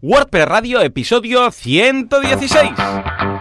WordPress Radio, episodio 116.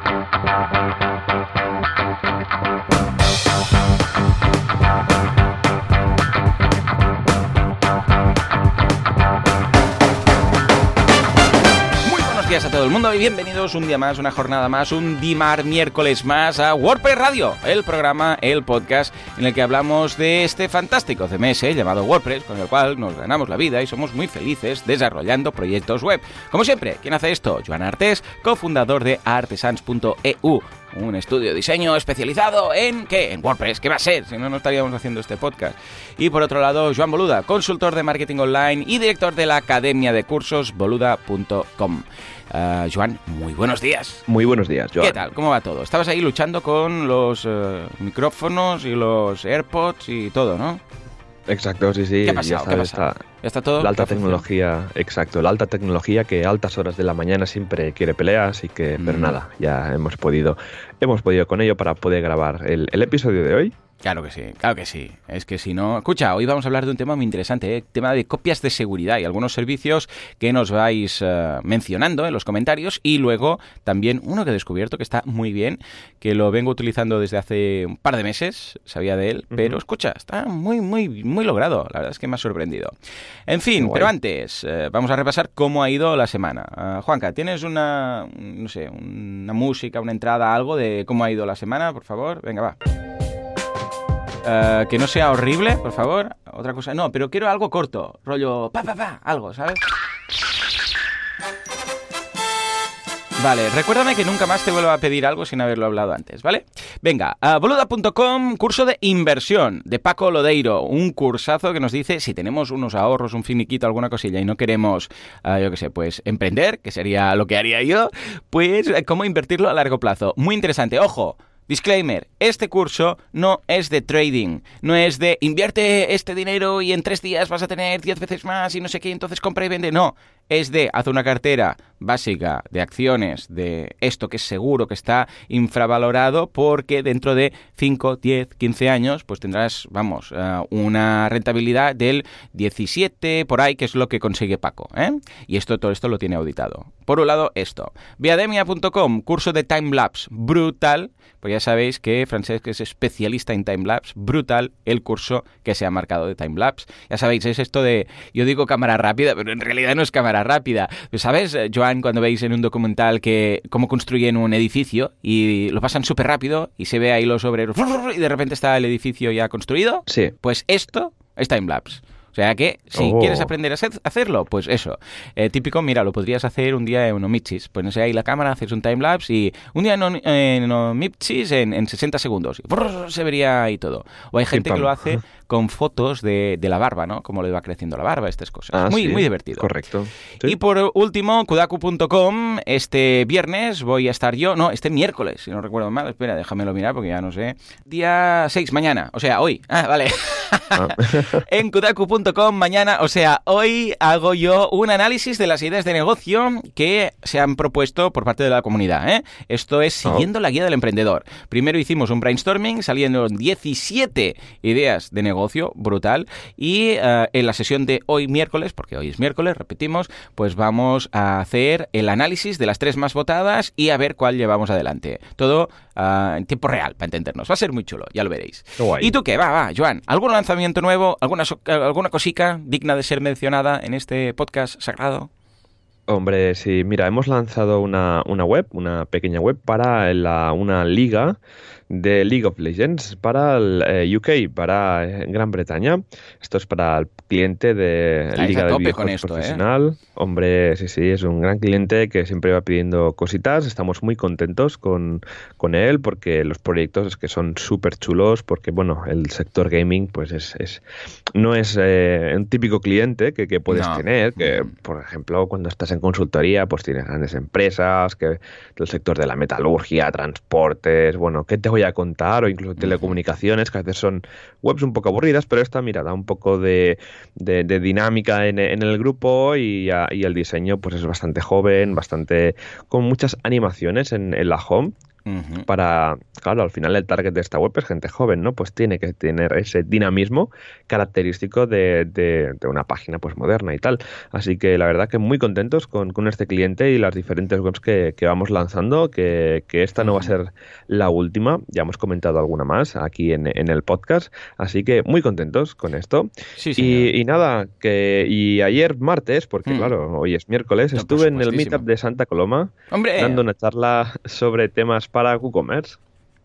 Todo el mundo y bienvenidos un día más, una jornada más, un Dimar miércoles más a WordPress Radio, el programa, el podcast en el que hablamos de este fantástico CMS llamado WordPress, con el cual nos ganamos la vida y somos muy felices desarrollando proyectos web. Como siempre, ¿quién hace esto? Joan Artés, cofundador de artesans.eu, un estudio de diseño especializado en ¿qué? En WordPress, ¿qué va a ser? Si no, no estaríamos haciendo este podcast. Y por otro lado, Joan Boluda, consultor de marketing online y director de la academia de cursos boluda.com. Uh, Joan, muy buenos días. Muy buenos días, Joan. ¿Qué tal? ¿Cómo va todo? Estabas ahí luchando con los uh, micrófonos y los AirPods y todo, ¿no? Exacto, sí, sí. ¿Qué ha pasado? Ya, ¿Qué ha está, pasado? ¿Ya está todo? La alta tecnología, exacto, la alta tecnología que a altas horas de la mañana siempre quiere peleas y que, pero Mm. nada, ya hemos podido, hemos podido con ello para poder grabar el, el episodio de hoy. Claro que sí, claro que sí. Es que si no... Escucha, hoy vamos a hablar de un tema muy interesante, ¿eh? tema de copias de seguridad y algunos servicios que nos vais eh, mencionando en los comentarios y luego también uno que he descubierto que está muy bien, que lo vengo utilizando desde hace un par de meses, sabía de él, pero escucha, está muy, muy, muy logrado. La verdad es que me ha sorprendido. En fin, pero antes, eh, vamos a repasar cómo ha ido la semana. Ah, Juanca, ¿tienes una, no sé, una música, una entrada, algo de cómo ha ido la semana, por favor? Venga, va. Eh, que no sea horrible, por favor. Otra cosa. No, pero quiero algo corto. Rollo pa, pa, pa. Algo, ¿sabes? Vale, recuérdame que nunca más te vuelvo a pedir algo sin haberlo hablado antes, ¿vale? Venga, boluda.com, curso de inversión de Paco Lodeiro, un cursazo que nos dice si tenemos unos ahorros, un finiquito, alguna cosilla y no queremos, ah, yo qué sé, pues emprender, que sería lo que haría yo, pues eh, cómo invertirlo a largo plazo. Muy interesante, ojo. Disclaimer, este curso no es de trading, no es de invierte este dinero y en tres días vas a tener 10 veces más y no sé qué, entonces compra y vende, no, es de haz una cartera básica de acciones de esto que es seguro que está infravalorado porque dentro de 5, 10, 15 años pues tendrás, vamos, eh, una rentabilidad del 17 por ahí que es lo que consigue Paco, ¿eh? Y esto todo esto lo tiene auditado. Por un lado esto, viademia.com, curso de timelapse brutal, pues ya sabéis que Francesc es especialista en timelapse, brutal el curso que se ha marcado de timelapse. Ya sabéis, es esto de, yo digo cámara rápida, pero en realidad no es cámara rápida. Pues, ¿Sabes, eh, Joan, cuando veis en un documental que cómo construyen un edificio y lo pasan súper rápido y se ve ahí los obreros y de repente está el edificio ya construido? Sí, Pues esto es timelapse. O sea que si Oh. quieres aprender a hacer- hacerlo, pues eso. Eh, típico, mira, lo podrías hacer un día en Omichis. Pones ahí la cámara, haces un timelapse y un día en, On- en Omichis en, en 60 segundos. Y brrr, se vería ahí todo. O hay gente que lo hace con fotos de, de la barba, ¿no? Cómo le va creciendo la barba, estas cosas. Ah, muy, sí, muy divertido. Correcto. Sí. Y por último, kudaku.com, este viernes voy a estar yo, no, este miércoles, si no recuerdo mal, espera, déjamelo mirar porque ya no sé. Día 6, mañana, o sea, hoy. Ah, vale. Ah. en kudaku.com mañana, o sea, hoy hago yo un análisis de las ideas de negocio que se han propuesto por parte de la comunidad. ¿eh? Esto es Oh. siguiendo la guía del emprendedor. Primero hicimos un brainstorming, saliendo 17 ideas de negocio, brutal, y eh, en la sesión de hoy miércoles, porque hoy es miércoles, repetimos, pues vamos a hacer el análisis de las tres más votadas y a ver cuál llevamos adelante. Todo ah, en tiempo real, para entendernos. Va a ser muy chulo, ya lo veréis. Guay. ¿Y tú qué? Va, va, Joan. ¿Algún lanzamiento nuevo? ¿Alguna, so- alguna cosica digna de ser mencionada en este podcast sagrado? Hombre, sí, mira, hemos lanzado una, una web, una pequeña web para la, una liga de League of Legends para el eh, UK, para eh, Gran Bretaña. Esto es para el cliente de Estáis Liga de con ¿eh? Profesional. Hombre, sí, sí, es un gran cliente que siempre va pidiendo cositas. Estamos muy contentos con, con él porque los proyectos es que son súper chulos porque, bueno, el sector gaming pues es, es no es eh, un típico cliente que, que puedes No. tener, que Mm. por ejemplo cuando estás en consultoría pues tienes grandes empresas, que del sector de la metalurgia, transportes, bueno, ¿qué te voy a contar? O incluso telecomunicaciones, que a veces son webs un poco aburridas, pero esta, mira, da un poco de, de- de dinámica en, en el grupo y, a- y el diseño pues es bastante joven, bastante con muchas animaciones en, en la home para, claro, al final el target de esta web es gente joven, ¿no? Pues tiene que tener ese dinamismo característico de, de, una página pues moderna y tal. Así que la verdad que muy contentos con, con este cliente y las diferentes webs que, que vamos lanzando, que, que, esta no va a ser la última, ya hemos comentado alguna más aquí en, en el podcast, así que muy contentos con esto. Sí, y, y, nada, que y ayer martes, porque mm. claro, hoy es miércoles, estuve en el Meetup de Santa Coloma dando una charla sobre temas para WooCommerce.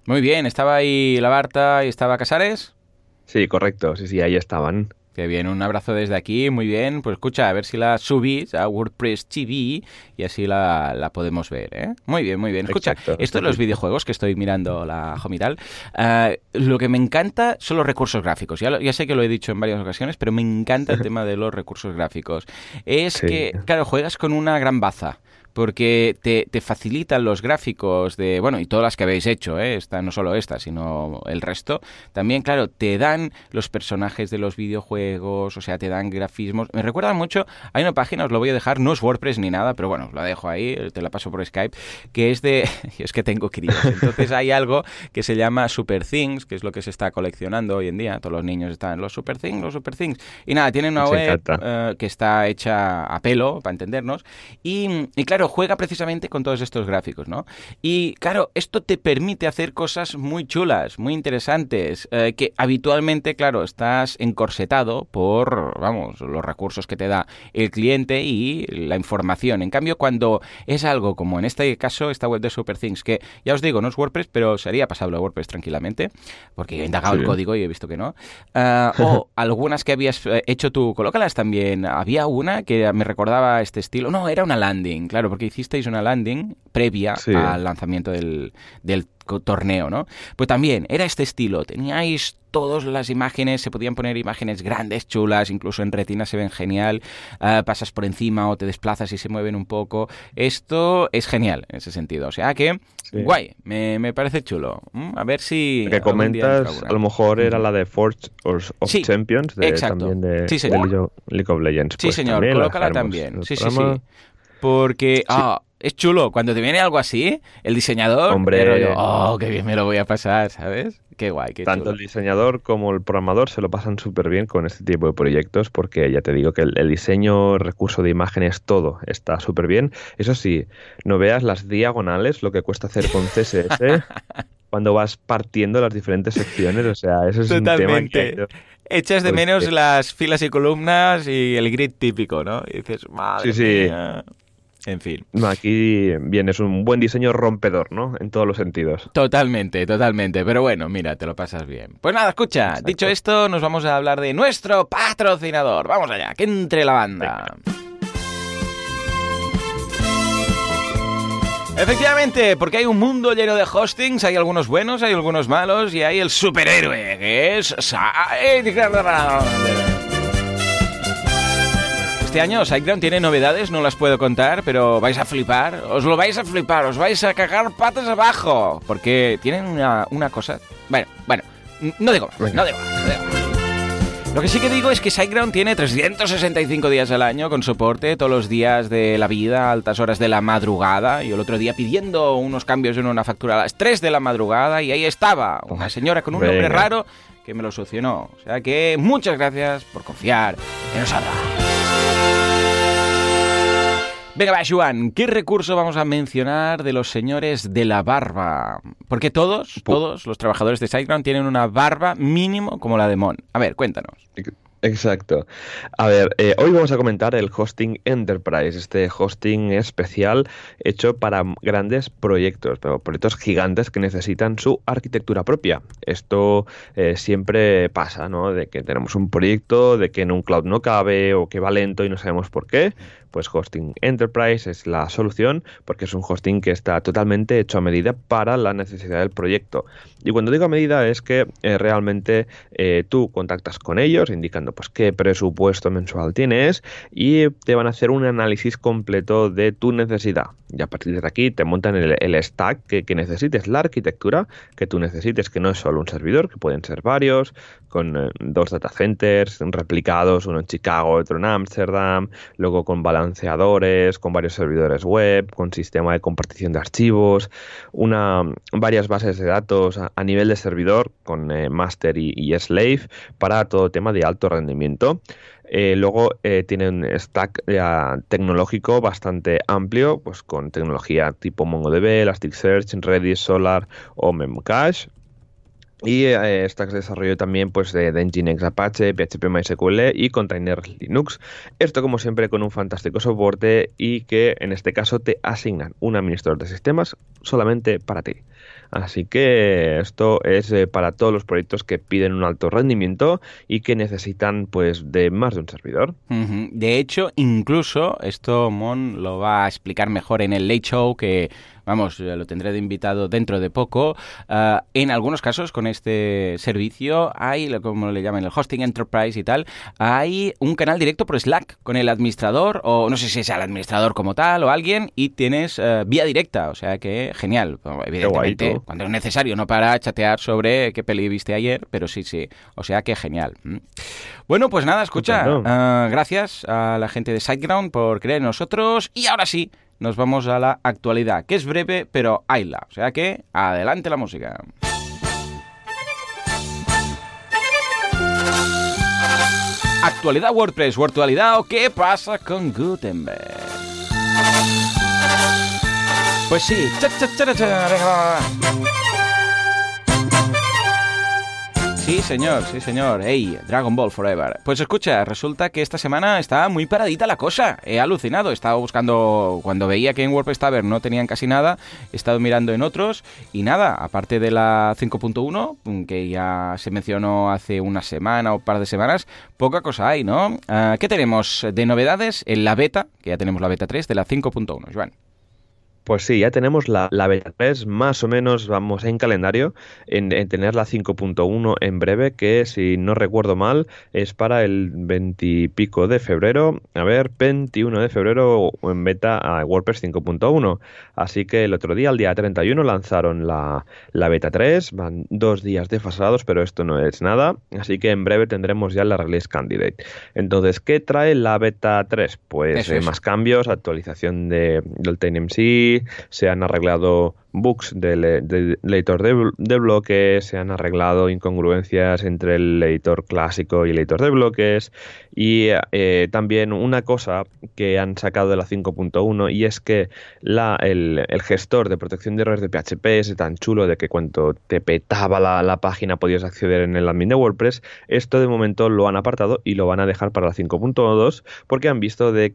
Muy bien, ¿estaba ahí la Barta y estaba Casares? Sí, correcto, sí, sí, ahí estaban. Qué bien, un abrazo desde aquí, muy bien. Pues escucha, a ver si la subís a WordPress TV y así la, podemos ver, ¿eh? Muy bien, muy bien. Escucha, esto de los videojuegos que estoy mirando la Homital, uh, lo que me encanta son los recursos gráficos. Ya, ya, sé que lo he dicho en varias ocasiones, pero me encanta el tema de los recursos gráficos. Es que, claro, juegas con una gran baza porque te, te, facilitan los gráficos de, bueno, y todas las que habéis hecho, ¿eh? esta, no solo esta, sino el resto, también, claro, te dan los personajes de los videojuegos, o sea, te dan grafismos. Me recuerda mucho, hay una página, os lo voy a dejar, no es WordPress ni nada, pero bueno, la dejo ahí, te la paso por Skype, que es de, es que tengo críos, entonces hay algo que se llama Super Things, que es lo que se está coleccionando hoy en día, todos los niños están, los Super Things, los Super Things, y nada, tienen una web uh, que está hecha a pelo, para entendernos, y, y claro, juega precisamente con todos estos gráficos, ¿no? Y claro, esto te permite hacer cosas muy chulas, muy interesantes, eh, que habitualmente, claro, estás encorsetado por, vamos, los recursos que te da el cliente y la información. En cambio, cuando es algo como en este caso, esta web de SuperThings, que ya os digo, no es WordPress, pero sería pasable a WordPress tranquilamente, porque he indagado el código y he visto que no. Uh, o algunas que habías eh, hecho tú, colócalas también. Había una que me recordaba este estilo. No, era una landing, claro, porque hicisteis una landing previa al lanzamiento del, del torneo, ¿no? Pues también era este estilo, teníais todas las imágenes, se podían poner imágenes grandes, chulas, incluso en retina se ven genial, uh, pasas por encima o te desplazas y se mueven un poco. Esto es genial en ese sentido, o sea que guay, me, me, parece chulo. Mm, a ver si... que comentas, a lo mejor era la de Forge of Champions, de, también de, sí, señor. de League of Legends. Sí, pues señor, colócala también. Sí, sí, sí. Porque... Ah, es chulo. Cuando te viene algo así, el diseñador, Hombre, rollo, oh, qué bien me lo voy a pasar, ¿sabes? Qué guay, qué Tanto el diseñador como el programador se lo pasan súper bien con este tipo de proyectos porque ya te digo que el, diseño, recurso de imágenes, todo está súper bien. Eso sí, no veas las diagonales, lo que cuesta hacer con CSS cuando vas partiendo las diferentes secciones. O sea, eso es un tema que... Echas de menos las filas y columnas y el grid típico, ¿no? Y dices, madre sí, sí. En fin. Aquí bien, es un buen diseño rompedor, ¿no? En todos los sentidos. Totalmente, totalmente. Pero bueno, mira, te lo pasas bien. Pues nada, escucha, dicho esto, nos vamos a hablar de nuestro patrocinador. Vamos allá, que entre la banda. Efectivamente, porque hay un mundo lleno de hostings, hay algunos buenos, hay algunos malos y hay el superhéroe, que es... Este año SiteGround tiene novedades, no las puedo contar, pero vais a flipar, os lo vais a flipar, os vais a cagar patas abajo, porque tienen una, una cosa... Bueno, bueno, no digo más, no digo Lo que sí que digo es que SiteGround tiene 365 días al año con soporte todos los días de la vida, altas horas de la madrugada. Y el otro día pidiendo unos cambios en una factura a las 3 de la madrugada y ahí estaba una señora con un nombre raro que me lo solucionó. O sea que muchas gracias por confiar en nosotros. Venga, va, Juan, ¿qué recurso vamos a mencionar de los señores de la barba? Porque todos, todos los trabajadores de SiteGround tienen una barba mínimo como la de Mon. A ver, cuéntanos. Exacto. A ver, eh, hoy vamos a comentar el hosting Enterprise, este hosting especial hecho para grandes proyectos, pero proyectos gigantes que necesitan su arquitectura propia. Esto eh, siempre pasa, ¿no? De que tenemos un proyecto, de que en un cloud no cabe o que va lento y no sabemos por qué pues Hosting Enterprise es la solución porque es un hosting que está totalmente hecho a medida para la necesidad del proyecto. Y cuando digo a medida es que eh, realmente eh, tú contactas con ellos indicando pues qué presupuesto mensual tienes y te van a hacer un análisis completo de tu necesidad. Y a partir de aquí te montan el, stack que, necesites, la arquitectura que tú necesites, que no es solo un servidor, que pueden ser varios, con eh, dos data centers replicados, uno en Chicago, otro en Ámsterdam, luego con con varios servidores web, con sistema de compartición de archivos, varias bases de datos a, nivel de servidor con eh, master y, y slave para todo tema de alto rendimiento. Eh, luego eh, tiene un stack tecnológico bastante amplio, pues con tecnología tipo MongoDB, Elasticsearch, Redis, Solar o Memcache. Y eh, stacks de desarrollo también pues de, Nginx Apache, PHP MySQL y Container Linux. Esto como siempre con un fantástico soporte y que en este caso te asignan un administrador de sistemas solamente para ti. Así que esto es eh, para todos los proyectos que piden un alto rendimiento y que necesitan pues de más de un servidor. De hecho, incluso esto Mon lo va a explicar mejor en el Late Show que vamos, lo tendré de invitado dentro de poco. Ah, en algunos casos con este servicio hay, como le llaman, el hosting enterprise y tal, hay un canal directo por Slack con el administrador o no sé si es el administrador como tal o alguien y tienes eh, vía directa, o sea que genial. Evidentemente, cuando es necesario, no para chatear sobre qué peli viste ayer, pero sí, sí, o sea que genial. Mm. Bueno, pues nada, escucha, ah, gracias a la gente de SiteGround por creer en nosotros y ahora sí, nos vamos a la actualidad, que es breve, pero hayla. O sea que, adelante la música. Actualidad WordPress, virtualidad o qué pasa con Gutenberg. Pues sí, cha, cha, cha, Sí, señor, sí, señor. Hey, Dragon Ball Forever. Pues escucha, resulta que esta semana está muy paradita la cosa. He alucinado. He estado buscando, cuando veía que en WordPress no tenían casi nada, he estado mirando en otros y nada, aparte de la 5.1, que ya se mencionó hace una semana o un par de semanas, poca cosa hay, ¿no? Ah, ¿Qué tenemos de novedades en la beta? Que ya tenemos la beta 3 de la 5.1, Joan. Pues sí, ya tenemos la, la beta 3, más o menos vamos en calendario, en, tener la 5.1 en breve, que si no recuerdo mal, es para el 20 y pico de febrero, a ver, 21 de febrero en beta a WordPress 5.1. Así que el otro día, el día 31, lanzaron la, la beta 3, van dos días desfasados, pero esto no es nada, así que en breve tendremos ya la release candidate. Entonces, ¿qué trae la beta 3? Pues eh, más cambios, actualización de, del TNMC, se han arreglado bugs del, editor de, bloques, se han arreglado incongruencias entre el editor clásico y el editor de bloques y eh, también una cosa que han sacado de la 5.1 y es que el, gestor de protección de errores de PHP es tan chulo de que cuando te petaba la, la página podías acceder en el admin de WordPress, esto de momento lo han apartado y lo van a dejar para la 5.2 porque han visto de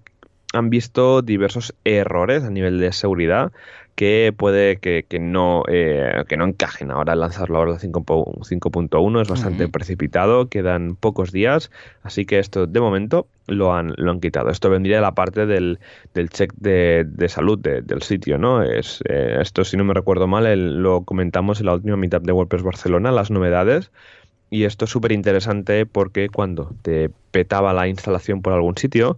han visto diversos errores a nivel de seguridad que puede que, no, eh, que no encajen. Ahora lanzarlo ahora 5.1 es bastante precipitado, quedan pocos días, así que esto de momento lo han, lo han quitado. Esto vendría de la parte del, del check de, de salud del sitio, ¿no? Es, eh, esto, si no me recuerdo mal, lo comentamos en la última mitad de WordPress Barcelona, las novedades. Y esto es súper interesante porque cuando te petaba la instalación por algún sitio,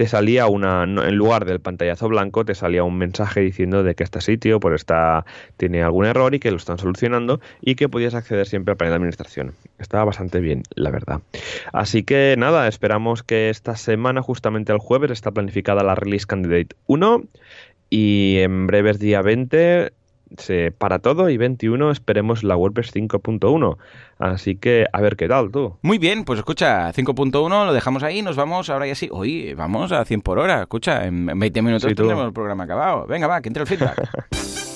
te salía una, en lugar del pantallazo blanco, te salía un mensaje diciendo de que este sitio por está, tiene algún error y que lo están solucionando y que podías acceder siempre al panel de administración. Estaba bastante bien, la verdad. Así que nada, esperamos que esta semana, justamente el jueves, está planificada la Release Candidate 1 y en breves día 20 se para todo y 21 esperemos la WordPress 5.1. Así que a ver qué tal tú. Muy bien, pues escucha, 5.1 lo dejamos ahí, nos vamos ahora ya sí. Hoy vamos a 100 por hora, escucha, en 20 minutos tenemos el programa acabado. Venga, va, que entre el feedback.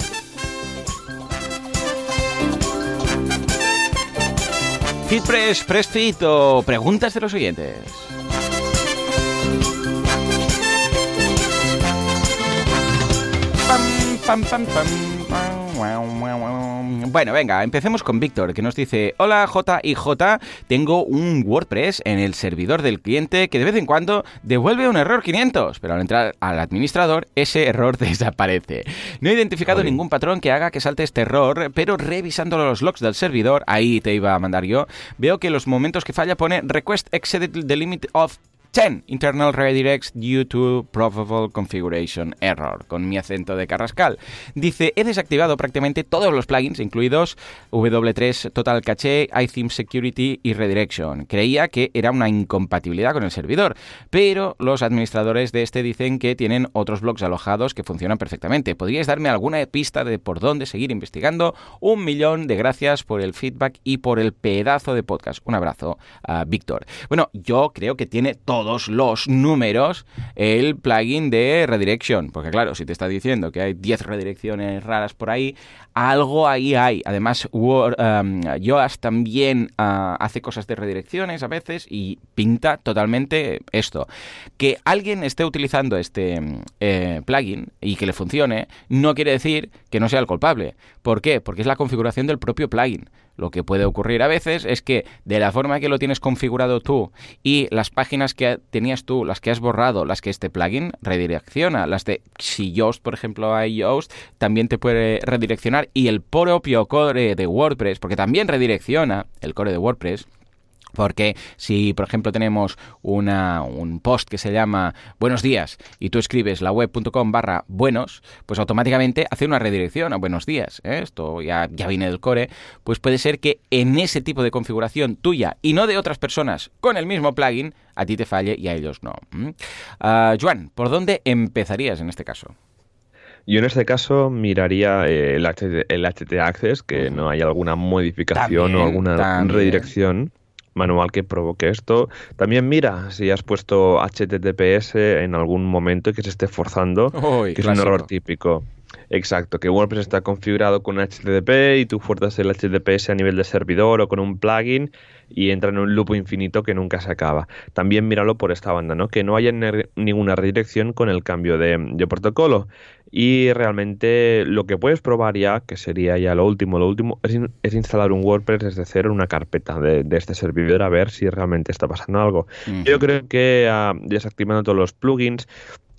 FitPress, PressFit o preguntas de los oyentes. Pam, pam, pam, bueno, venga, empecemos con Víctor, que nos dice, hola J y J, tengo un WordPress en el servidor del cliente que de vez en cuando devuelve un error 500, pero al entrar al administrador ese error desaparece. No he identificado ningún patrón que haga que salte este error, pero revisando los logs del servidor, ahí te iba a mandar yo, veo que los momentos que falla pone request exceeded the limit of 10. Internal redirects due to probable configuration error, con mi acento de carrascal. Dice, he desactivado prácticamente todos los plugins, incluidos W3 Total Cache, iTheme Security y Redirection. Creía que era una incompatibilidad con el servidor, pero los administradores de este dicen que tienen otros blogs alojados que funcionan perfectamente. ¿Podríais darme alguna pista de por dónde seguir investigando? Un millón de gracias por el feedback y por el pedazo de podcast. Un abrazo a Víctor. Bueno, yo creo que tiene todos los números el plugin de redirection, porque claro, si te está diciendo que hay 10 redirecciones raras por ahí, algo ahí hay. Además, Word, um, también uh, hace cosas de redirecciones a veces y pinta totalmente esto. Que alguien esté utilizando este eh, plugin y que le funcione, no quiere decir que no sea el culpable. ¿Por qué? Porque es la configuración del propio plugin. Lo que puede ocurrir a veces es que de la forma que lo tienes configurado tú y las páginas que tenías tú, las que has borrado, las que este plugin redirecciona, las de si Yoast, por ejemplo, hay Yoast, también te puede redireccionar y el propio core de WordPress, porque también redirecciona el core de WordPress, porque si, por ejemplo, tenemos una, un post que se llama Buenos días y tú escribes la web.com barra buenos, pues automáticamente hace una redirección a buenos días. ¿eh? Esto ya, ya viene del core. Pues puede ser que en ese tipo de configuración tuya y no de otras personas con el mismo plugin, a ti te falle y a ellos no. Uh, Joan, ¿por dónde empezarías en este caso? Yo en este caso miraría eh, el, HT, el HT Access, que no haya alguna modificación También, o alguna también. redirección manual que provoque esto. También mira si has puesto HTTPS en algún momento y que se esté forzando, que es un error típico. Exacto, que WordPress está configurado con HTTP y tú fuerzas el HTTPS a nivel de servidor o con un plugin y entra en un loop infinito que nunca se acaba. También míralo por esta banda, ¿no? Que no haya ninguna redirección con el cambio de, de protocolo. Y realmente lo que puedes probar ya, que sería ya lo último, lo último, es, in- es instalar un WordPress desde cero en una carpeta de, de este servidor a ver si realmente está pasando algo. Yo creo que ah, desactivando todos los plugins,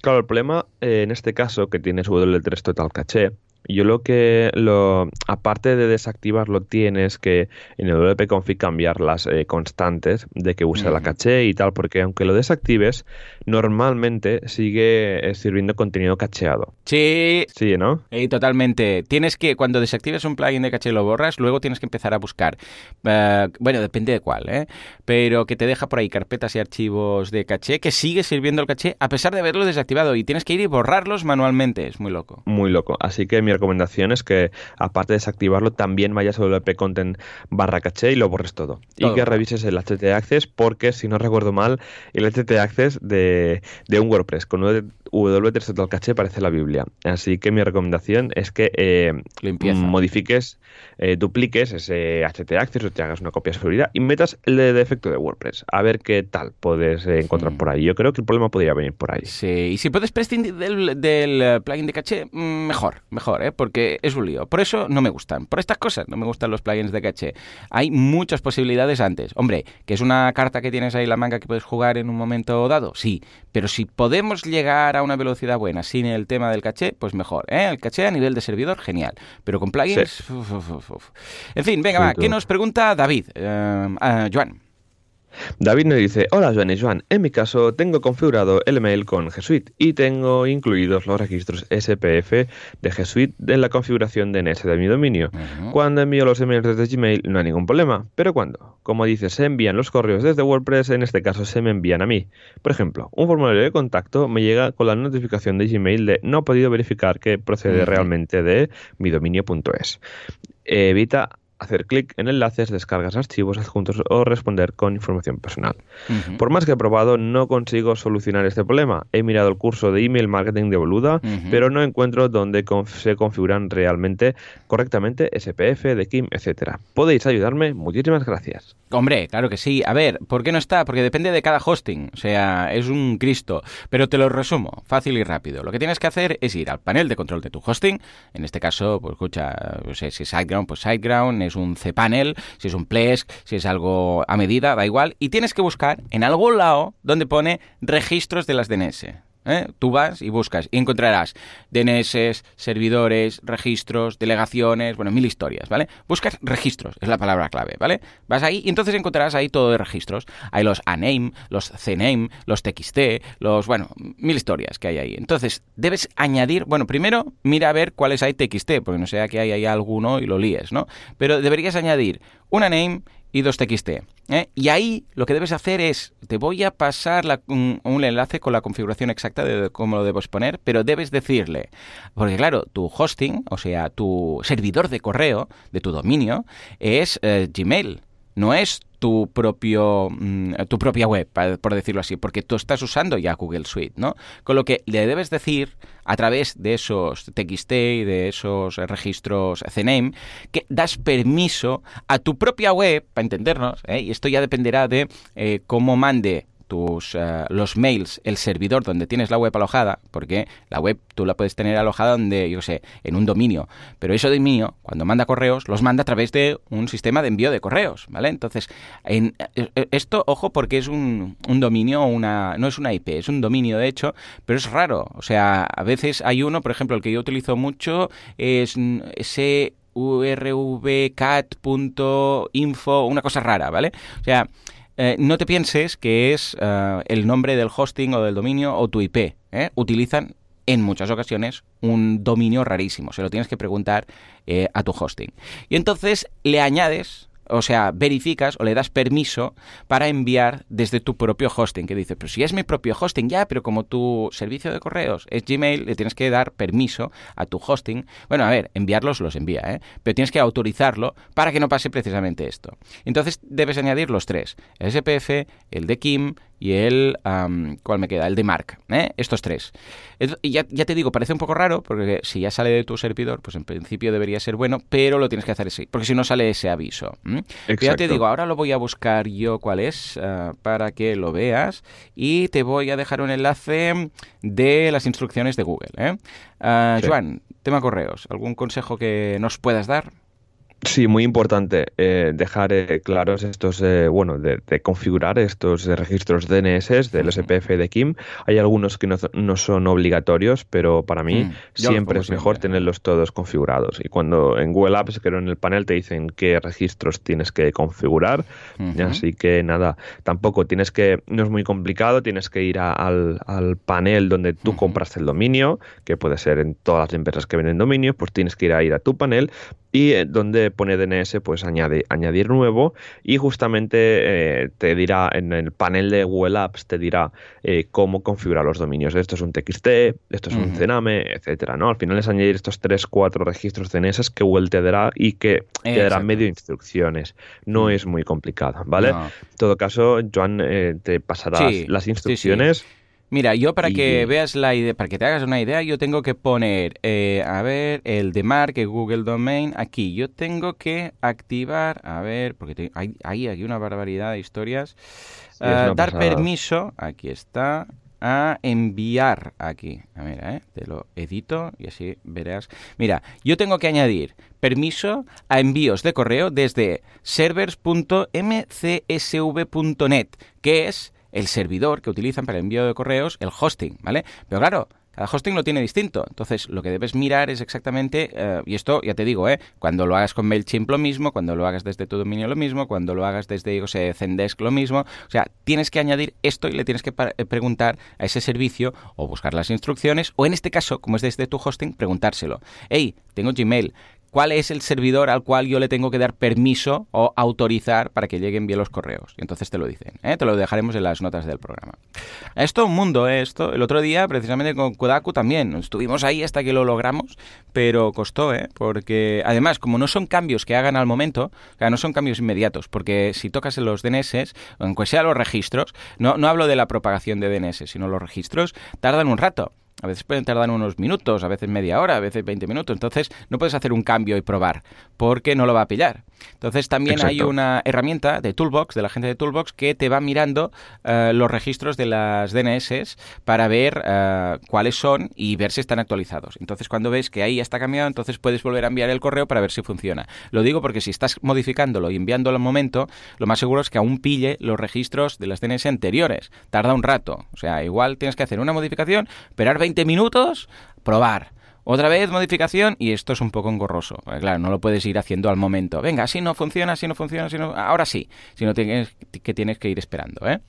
claro, el problema eh, en este caso que tienes W3 Total Cache, yo lo que, lo, aparte de desactivarlo, tienes que en el wp-config cambiar las eh, constantes de que usa la caché y tal, porque aunque lo desactives, normalmente sigue eh, sirviendo contenido cacheado. Sí, Sí, ¿no? Eh, totalmente. Tienes que, cuando desactives un plugin de caché y lo borras, luego tienes que empezar a buscar. bueno, depende de cuál, ¿eh? Pero que te deja por ahí carpetas y archivos de caché que sigue sirviendo el caché a pesar de haberlo desactivado y tienes que ir y borrarlos manualmente. Es muy loco. Muy loco. Así que mi recomendación es que, aparte de desactivarlo, también vayas a wp-content barra caché y lo borres todo. Y que revises el HT Access, porque si no recuerdo mal, el HT Access de, de un WordPress con W3 Total Caché parece la Biblia. Así que mi recomendación es que eh, Limpieza. modifiques, eh, dupliques ese HT Access o te hagas una copia de seguridad y metas el de defecto de WordPress. A ver qué tal puedes eh, encontrar Sí. por ahí. Yo creo que el problema podría venir por ahí. Sí, y si puedes prescindir del, del, plugin de caché, mm, mejor, mejor, ¿eh? porque es un lío. Por eso no me gustan. Por estas cosas no me gustan los plugins de caché. Hay muchas posibilidades antes. Hombre, que es una carta que tienes ahí en la manga que puedes jugar en un momento dado, sí. Pero si podemos llegar a una velocidad buena sin el tema del caché, pues mejor. ¿eh? El caché a nivel de servidor, genial. Pero con plugins... uf, uf, uf, uf. En fin, venga, Sí, va. tú. ¿Qué nos pregunta David? Eh, Joan. David nos dice, hola Joan y Joan, en mi caso tengo configurado el mail con G Suite y tengo incluidos los registros SPF de G Suite en la configuración DNS de mi dominio. Cuando envío los emails desde Gmail no hay ningún problema, pero cuando, como dice, se envían los correos desde WordPress, en este caso se me envían a mí. Por ejemplo, un formulario de contacto me llega con la notificación de Gmail de no he podido verificar que procede realmente de mi dominio.es. Evita hacer clic en enlaces, descargas archivos adjuntos o responder con información personal. Por más que he probado, no consigo solucionar este problema. He mirado el curso de email marketing de Boluda, pero no encuentro dónde conf- se configuran realmente correctamente SPF, de Kim, etcétera. ¿Podéis ayudarme? Muchísimas gracias. Hombre, claro que sí. A ver, ¿por qué no está? Porque depende de cada hosting. O sea, es un Cristo. Pero te lo resumo, fácil y rápido. Lo que tienes que hacer es ir al panel de control de tu hosting. En este caso, pues escucha, no sé, si es SiteGround, pues SiteGround, es un cPanel, si es un Plesk, si es algo a medida, da igual. Y tienes que buscar en algún lado donde pone registros de las DNS. ¿Eh? Tú vas y buscas y encontrarás DNS, servidores, registros, delegaciones, bueno, mil historias, ¿vale? Buscas registros, es la palabra clave, ¿vale? Vas ahí y entonces encontrarás ahí todo de registros. Hay los ANAME, los CNAME, los TXT, los, bueno, mil historias que hay ahí. Entonces, debes añadir, bueno, primero mira a ver cuáles hay TXT, porque no sea que hay ahí alguno y lo líes, ¿no? Pero deberías añadir una name y dos TXT. ¿Eh? Y ahí lo que debes hacer es, te voy a pasar un, enlace con la configuración exacta de cómo lo debes poner, pero debes decirle, porque claro, tu hosting, o sea, tu servidor de correo de tu dominio es eh, Gmail, no es tu propio mm, tu propia web, por decirlo así, porque tú estás usando ya Google Suite, ¿no? Con lo que le debes decir a través de esos TXT y de esos registros CNAME que das permiso a tu propia web, para entendernos, ¿eh? y esto ya dependerá de eh, cómo mande tus eh, los mails, el servidor donde tienes la web alojada, porque la web tú la puedes tener alojada donde, yo sé, en un dominio, pero ese dominio, cuando manda correos, los manda a través de un sistema de envío de correos, ¿vale? Entonces, en, eh, eh, esto, ojo, porque es un, un dominio, una, no es una IP, es un dominio de hecho, pero es raro, o sea, a veces hay uno, por ejemplo, el que yo utilizo mucho es ese urvcat.info, una cosa rara, ¿vale? O sea, eh, no te pienses que es eh, el nombre del hosting o del dominio o tu IP. ¿eh? Utilizan en muchas ocasiones un dominio rarísimo. Se lo tienes que preguntar a tu hosting. Y entonces le añades o sea, verificas o le das permiso para enviar desde tu propio hosting. Que dices, pero si es mi propio hosting, ya, pero como tu servicio de correos es Gmail, le tienes que dar permiso a tu hosting. Bueno, a ver, enviarlos los envía, ¿eh? Pero tienes que autorizarlo para que no pase precisamente esto. Entonces debes añadir los tres: el SPF, el de Kim y el... ¿Cuál me queda? El de Mark. ¿eh? Estos tres. Y ya, te digo, parece un poco raro, porque si ya sale de tu servidor, pues en principio debería ser bueno, pero lo tienes que hacer así, porque si no sale ese aviso. Ya te digo, ahora lo voy a buscar yo cuál es, ah, para que lo veas, y te voy a dejar un enlace de las instrucciones de Google. ¿eh? Ah, Joan, tema correos, ¿algún consejo que nos puedas dar? Sí, muy importante eh, dejar eh, claros estos, eh, bueno, de, configurar estos registros DNS del SPF de Kim. Hay algunos que no, son obligatorios, pero para mí mm, siempre es mejor tenerlos todos configurados. Y cuando en Google Apps, creo en el panel te dicen qué registros tienes que configurar. Así que nada, tampoco tienes que, no es muy complicado, tienes que ir al, panel donde tú compras el dominio, que puede ser en todas las empresas que venden dominios, pues tienes que ir a ir a tu panel y donde pone DNS, pues añade, añadir nuevo y justamente eh, te dirá en el panel de Google Apps, te dirá eh, cómo configurar los dominios. Esto es un TXT, esto es un CNAME, etcétera, ¿no? Al final es añadir estos 3, 4 registros DNS que Google te dará y que te dará medio instrucciones. No mm. es muy complicado, ¿vale? En todo caso, Joan eh, te pasará las instrucciones. Mira, yo para que veas la idea, para que te hagas una idea, yo tengo que poner, eh, a ver, el de Mark, el Google Domain, aquí. Yo tengo que activar, a ver, porque hay, hay aquí una barbaridad de historias. Ah, dar permiso, aquí está, a enviar aquí. A ver, eh, te lo edito y así verás. Mira, yo tengo que añadir permiso a envíos de correo desde servers.mcsv.net, que es el servidor que utilizan para el envío de correos, el hosting, ¿vale? Pero claro, cada hosting lo tiene distinto. Entonces, lo que debes mirar es exactamente, eh, y esto ya te digo, ¿eh? cuando lo hagas con MailChimp lo mismo, cuando lo hagas desde tu dominio lo mismo, cuando lo hagas desde, digo, Zendesk lo mismo. O sea, tienes que añadir esto y le tienes que eh, preguntar a ese servicio o buscar las instrucciones, o en este caso, como es desde tu hosting, preguntárselo. Hey, tengo Gmail, cuál es el servidor al cual yo le tengo que dar permiso o autorizar para que lleguen bien los correos. Y entonces te lo dicen, ¿eh? te lo dejaremos en las notas del programa. Esto un mundo, ¿eh? esto. El otro día, precisamente con Kodaku también, estuvimos ahí hasta que lo logramos, pero costó, ¿eh? porque además, como no son cambios que hagan al momento, o sea, no son cambios inmediatos, porque si tocas en los DNS, aunque sea los registros, no, no hablo de la propagación de DNS, sino los registros, tardan un rato. A veces pueden tardar unos minutos, a veces media hora, a veces 20 minutos. Entonces no puedes hacer un cambio y probar, porque no lo va a pillar. Entonces también hay una herramienta de Toolbox, de la gente de Toolbox, que te va mirando eh, los registros de las DNS para ver eh, cuáles son y ver si están actualizados. Entonces cuando ves que ahí está cambiado, entonces puedes volver a enviar el correo para ver si funciona. Lo digo porque si estás modificándolo y enviándolo al momento, lo más seguro es que aún pille los registros de las DNS anteriores. Tarda un rato. O sea, igual tienes que hacer una modificación, esperar 20 minutos, probar otra vez modificación y esto es un poco engorroso. claro, no lo puedes ir haciendo al momento. Venga, así no funciona, así no funciona, así no... Ahora sí, si no tienes que tienes que ir esperando, ¿eh?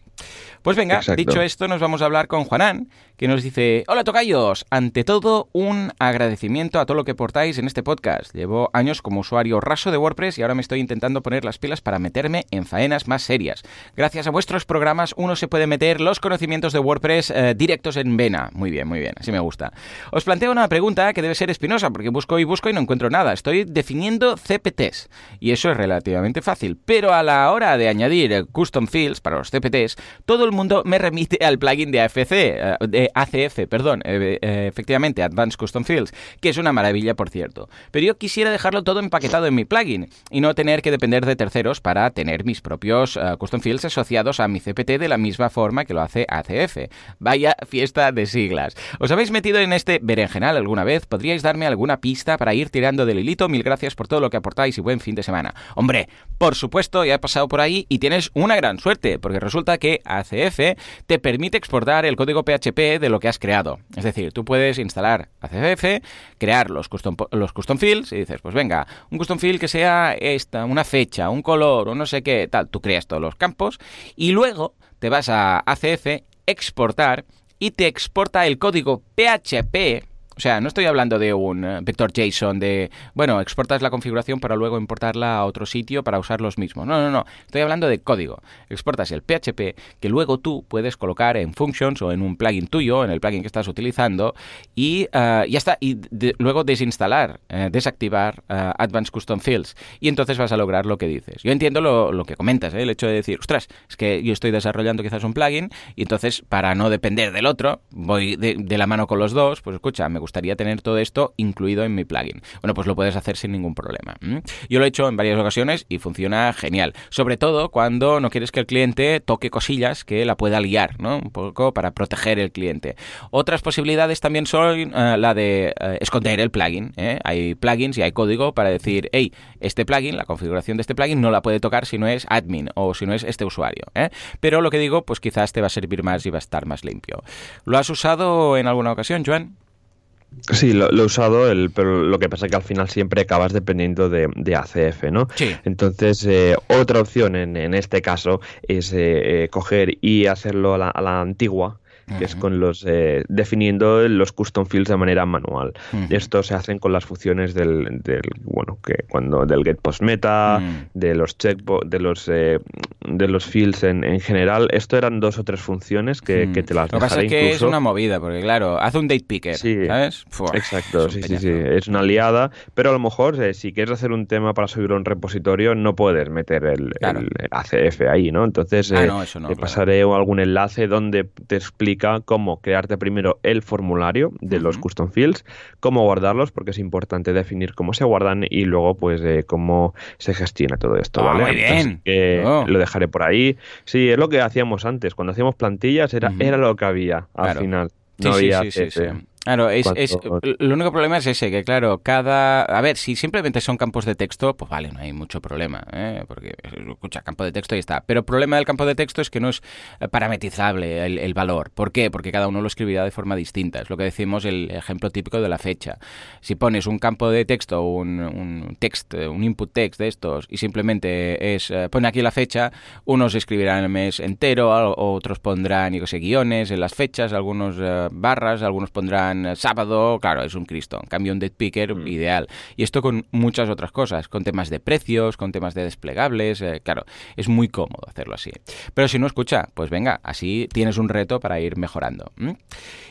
Pues venga, dicho esto, nos vamos a hablar con Juanán, que nos dice, hola tocayos, ante todo un agradecimiento a todo lo que portáis en este podcast. Llevo años como usuario raso de WordPress y ahora me estoy intentando poner las pilas para meterme en faenas más serias. Gracias a vuestros programas uno se puede meter los conocimientos de WordPress eh, directos en vena. Muy bien, muy bien, así me gusta. Os planteo una pregunta que debe ser espinosa porque busco y busco y no encuentro nada. Estoy definiendo CPTs y eso es relativamente fácil, pero a la hora de añadir custom fields para los CPTs, todo el mundo me remite al plugin de AFC, eh, de ACF, perdón, eh, eh, efectivamente, Advanced Custom Fields, que es una maravilla, por cierto. Pero yo quisiera dejarlo todo empaquetado en mi plugin y no tener que depender de terceros para tener mis propios Custom Fields asociados a mi CPT de la misma forma que lo hace ACF. Vaya fiesta de siglas. ¿Os habéis metido en este berenjenal alguna vez? ¿Podríais darme alguna pista para ir tirando del hilito? Mil gracias por todo lo que aportáis y buen fin de semana. Hombre, por supuesto, ya he pasado por ahí y tienes una gran suerte, porque resulta que ACF te permite exportar el código PHP de lo que has creado. Es decir, tú puedes instalar ACF, crear los custom, los custom fields y dices, pues venga, un custom field que sea esta, una fecha, un color, o no sé qué, tal. Tú creas todos los campos y luego te vas a ACF, exportar y te exporta el código PHP o sea, no estoy hablando de un eh, vector JSON de, bueno, exportas la configuración para luego importarla a otro sitio para usar los mismos. No, no, no. Estoy hablando de código. Exportas el PHP que luego tú puedes colocar en functions o en un plugin tuyo, en el plugin que estás utilizando, y uh, ya está. Y luego desinstalar, eh, desactivar Advanced Custom Fields. Y entonces vas a lograr lo que dices. Yo entiendo lo, que comentas, el hecho de decir, ostras, es que yo estoy desarrollando quizás un plugin y entonces para no depender del otro, voy de, de la mano con los dos, pues escucha, me gustaría tener todo esto incluido en mi plugin. Bueno, pues lo puedes hacer sin ningún problema. Yo lo he hecho en varias ocasiones y funciona genial. Sobre todo cuando no quieres que el cliente toque cosillas que la pueda liar, ¿no? Un poco para proteger el cliente. Otras posibilidades también son eh, la de eh, esconder el plugin. ¿eh? Hay plugins y hay código para decir, hey, este plugin, la configuración de este plugin no la puede tocar si no es admin o si no es este usuario. Pero lo que digo, pues quizás te va a servir más y va a estar más limpio. ¿Lo has usado en alguna ocasión, Joan? Sí, lo, he usado, el, pero lo que pasa es que al final siempre acabas dependiendo de, ACF, ¿no? Sí. Entonces, eh, otra opción en, en, este caso es eh, eh, coger y hacerlo a la antigua, que es con los eh, definiendo los custom fields de manera manual. Esto se hacen con las funciones del, del, bueno que cuando del get post meta, de los checkbox, de los eh, de los fields en, en, general. Esto eran dos o tres funciones que, que te las Lo que pasa es que es una movida, porque claro, hace un date picker, ¿sabes? exacto, sí, sí, sí, es una aliada, pero a lo mejor eh, si quieres hacer un tema para subir a un repositorio no puedes meter el, ACF ahí, ¿no? Entonces ah, te pasaré algún enlace donde te cómo crearte primero el formulario de los custom fields, cómo guardarlos, porque es importante definir cómo se guardan y luego pues eh, cómo se gestiona todo esto, ah, ¿vale? muy bien. Oh. Lo dejaré por ahí. Sí, es lo que hacíamos antes, cuando hacíamos plantillas era, era lo que había al final. No había sí, Claro, es, es, el único problema es ese, que claro, cada... A ver, si simplemente son campos de texto, pues vale, no hay mucho problema, ¿eh? porque, escucha, campo de texto y está. Pero el problema del campo de texto es que no es parametrizable el, valor. ¿Por qué? Porque cada uno lo escribirá de forma distinta. Es lo que decimos el ejemplo típico de la fecha. Si pones un campo de texto, un, un text, un input text de estos, y simplemente es, eh, pone aquí la fecha, unos escribirán el mes entero, otros pondrán, yo sé, guiones en las fechas, algunos eh, barras, algunos pondrán sábado, claro, es un Cristo. En cambio, un dead picker mm. ideal. Y esto con muchas otras cosas, con temas de precios, con temas de desplegables, eh, claro, es muy cómodo hacerlo así. Pero si no escucha, pues venga, así tienes un reto para ir mejorando.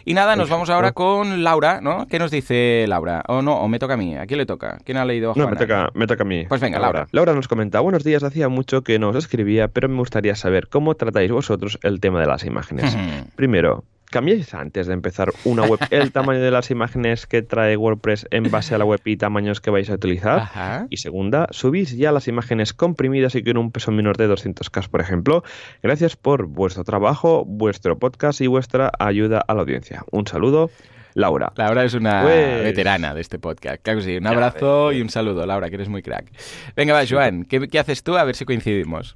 Y nada, nos vamos ahora con Laura, ¿no? ¿Qué nos dice Laura? O no, o me toca a mí. ¿A quién le toca? ¿Quién ha leído No, me toca, me toca a mí. Pues venga, Laura. Laura nos comenta, buenos días, hacía mucho que no os escribía, pero me gustaría saber cómo tratáis vosotros el tema de las imágenes. Primero, ¿Cambiáis antes de empezar una web el tamaño de las imágenes que trae WordPress en base a la web y tamaños que vais a utilizar? Y segunda, ¿subís ya las imágenes comprimidas y con un peso menor de 200K, por ejemplo? Gracias por vuestro trabajo, vuestro podcast y vuestra ayuda a la audiencia. Un saludo. Laura. Laura es una pues veterana de este podcast. Claro que sí. Un abrazo y un saludo, Laura, que eres muy crack. Venga, va, Joan, ¿qué, ¿qué haces tú? A ver si coincidimos.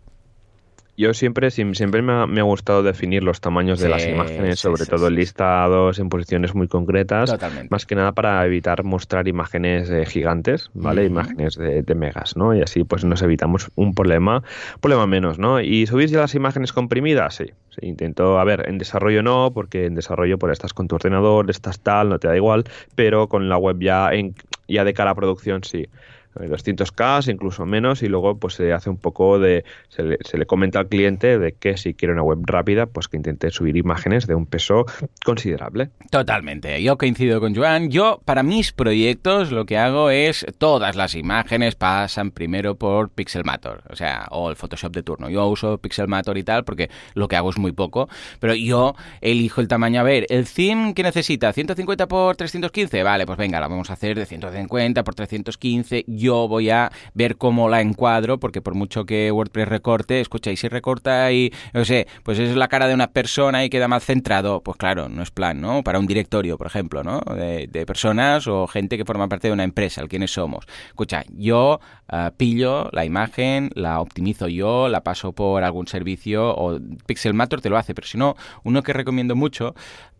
Yo siempre, siempre me ha, gustado definir los tamaños de las imágenes, sobre todo en listados, en posiciones muy concretas, más que nada para evitar mostrar imágenes eh, gigantes, ¿vale? Imágenes de, megas, ¿no? Y así pues nos evitamos un problema, problema menos, ¿no? Y subir ya las imágenes comprimidas, sí, intento, a ver, en desarrollo no, porque en desarrollo por estás con tu ordenador, estás tal, no te da igual, pero con la web ya, en, ya de cara a producción sí. 200K, eh, incluso menos, y luego pues se hace un poco de, se le, se le, comenta al cliente de que si quiere una web rápida, pues que intente subir imágenes de un peso considerable. Totalmente, yo coincido con Joan. Yo, para mis proyectos, lo que hago es todas las imágenes pasan primero por Pixelmator, o sea, o el Photoshop de turno. Yo uso Pixelmator y tal porque lo que hago es muy poco, pero yo elijo el tamaño. A ver, el theme que necesita, 150 por 315, vale, pues venga, la vamos a hacer de 150 por 315. Yo yo voy a ver cómo la encuadro, porque por mucho que WordPress recorte, escucha, y si recorta y, no sé, pues es la cara de una persona y queda mal centrado, pues claro, no es plan, ¿no? Para un directorio, por ejemplo, ¿no? De, personas o gente que forma parte de una empresa, el quiénes somos. Escucha, yo ah, pillo la imagen, la optimizo yo, la paso por algún servicio o Pixelmator te lo hace, pero si no, uno que recomiendo mucho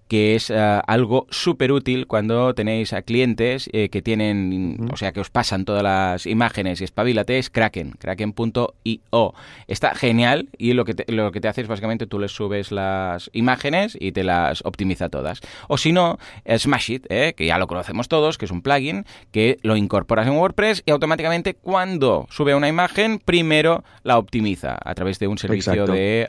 que es eh, algo súper útil cuando tenéis a clientes eh, que tienen, o sea, que os pasan todas las imágenes y espabilate, es Kraken, kraken.io. Está genial y lo que, te, lo que te hace es básicamente tú les subes las imágenes y te las optimiza todas. O si no, Smashit, eh, que ya lo conocemos todos, que es un plugin que lo incorporas en WordPress y automáticamente cuando sube una imagen, primero la optimiza a través de un servicio de,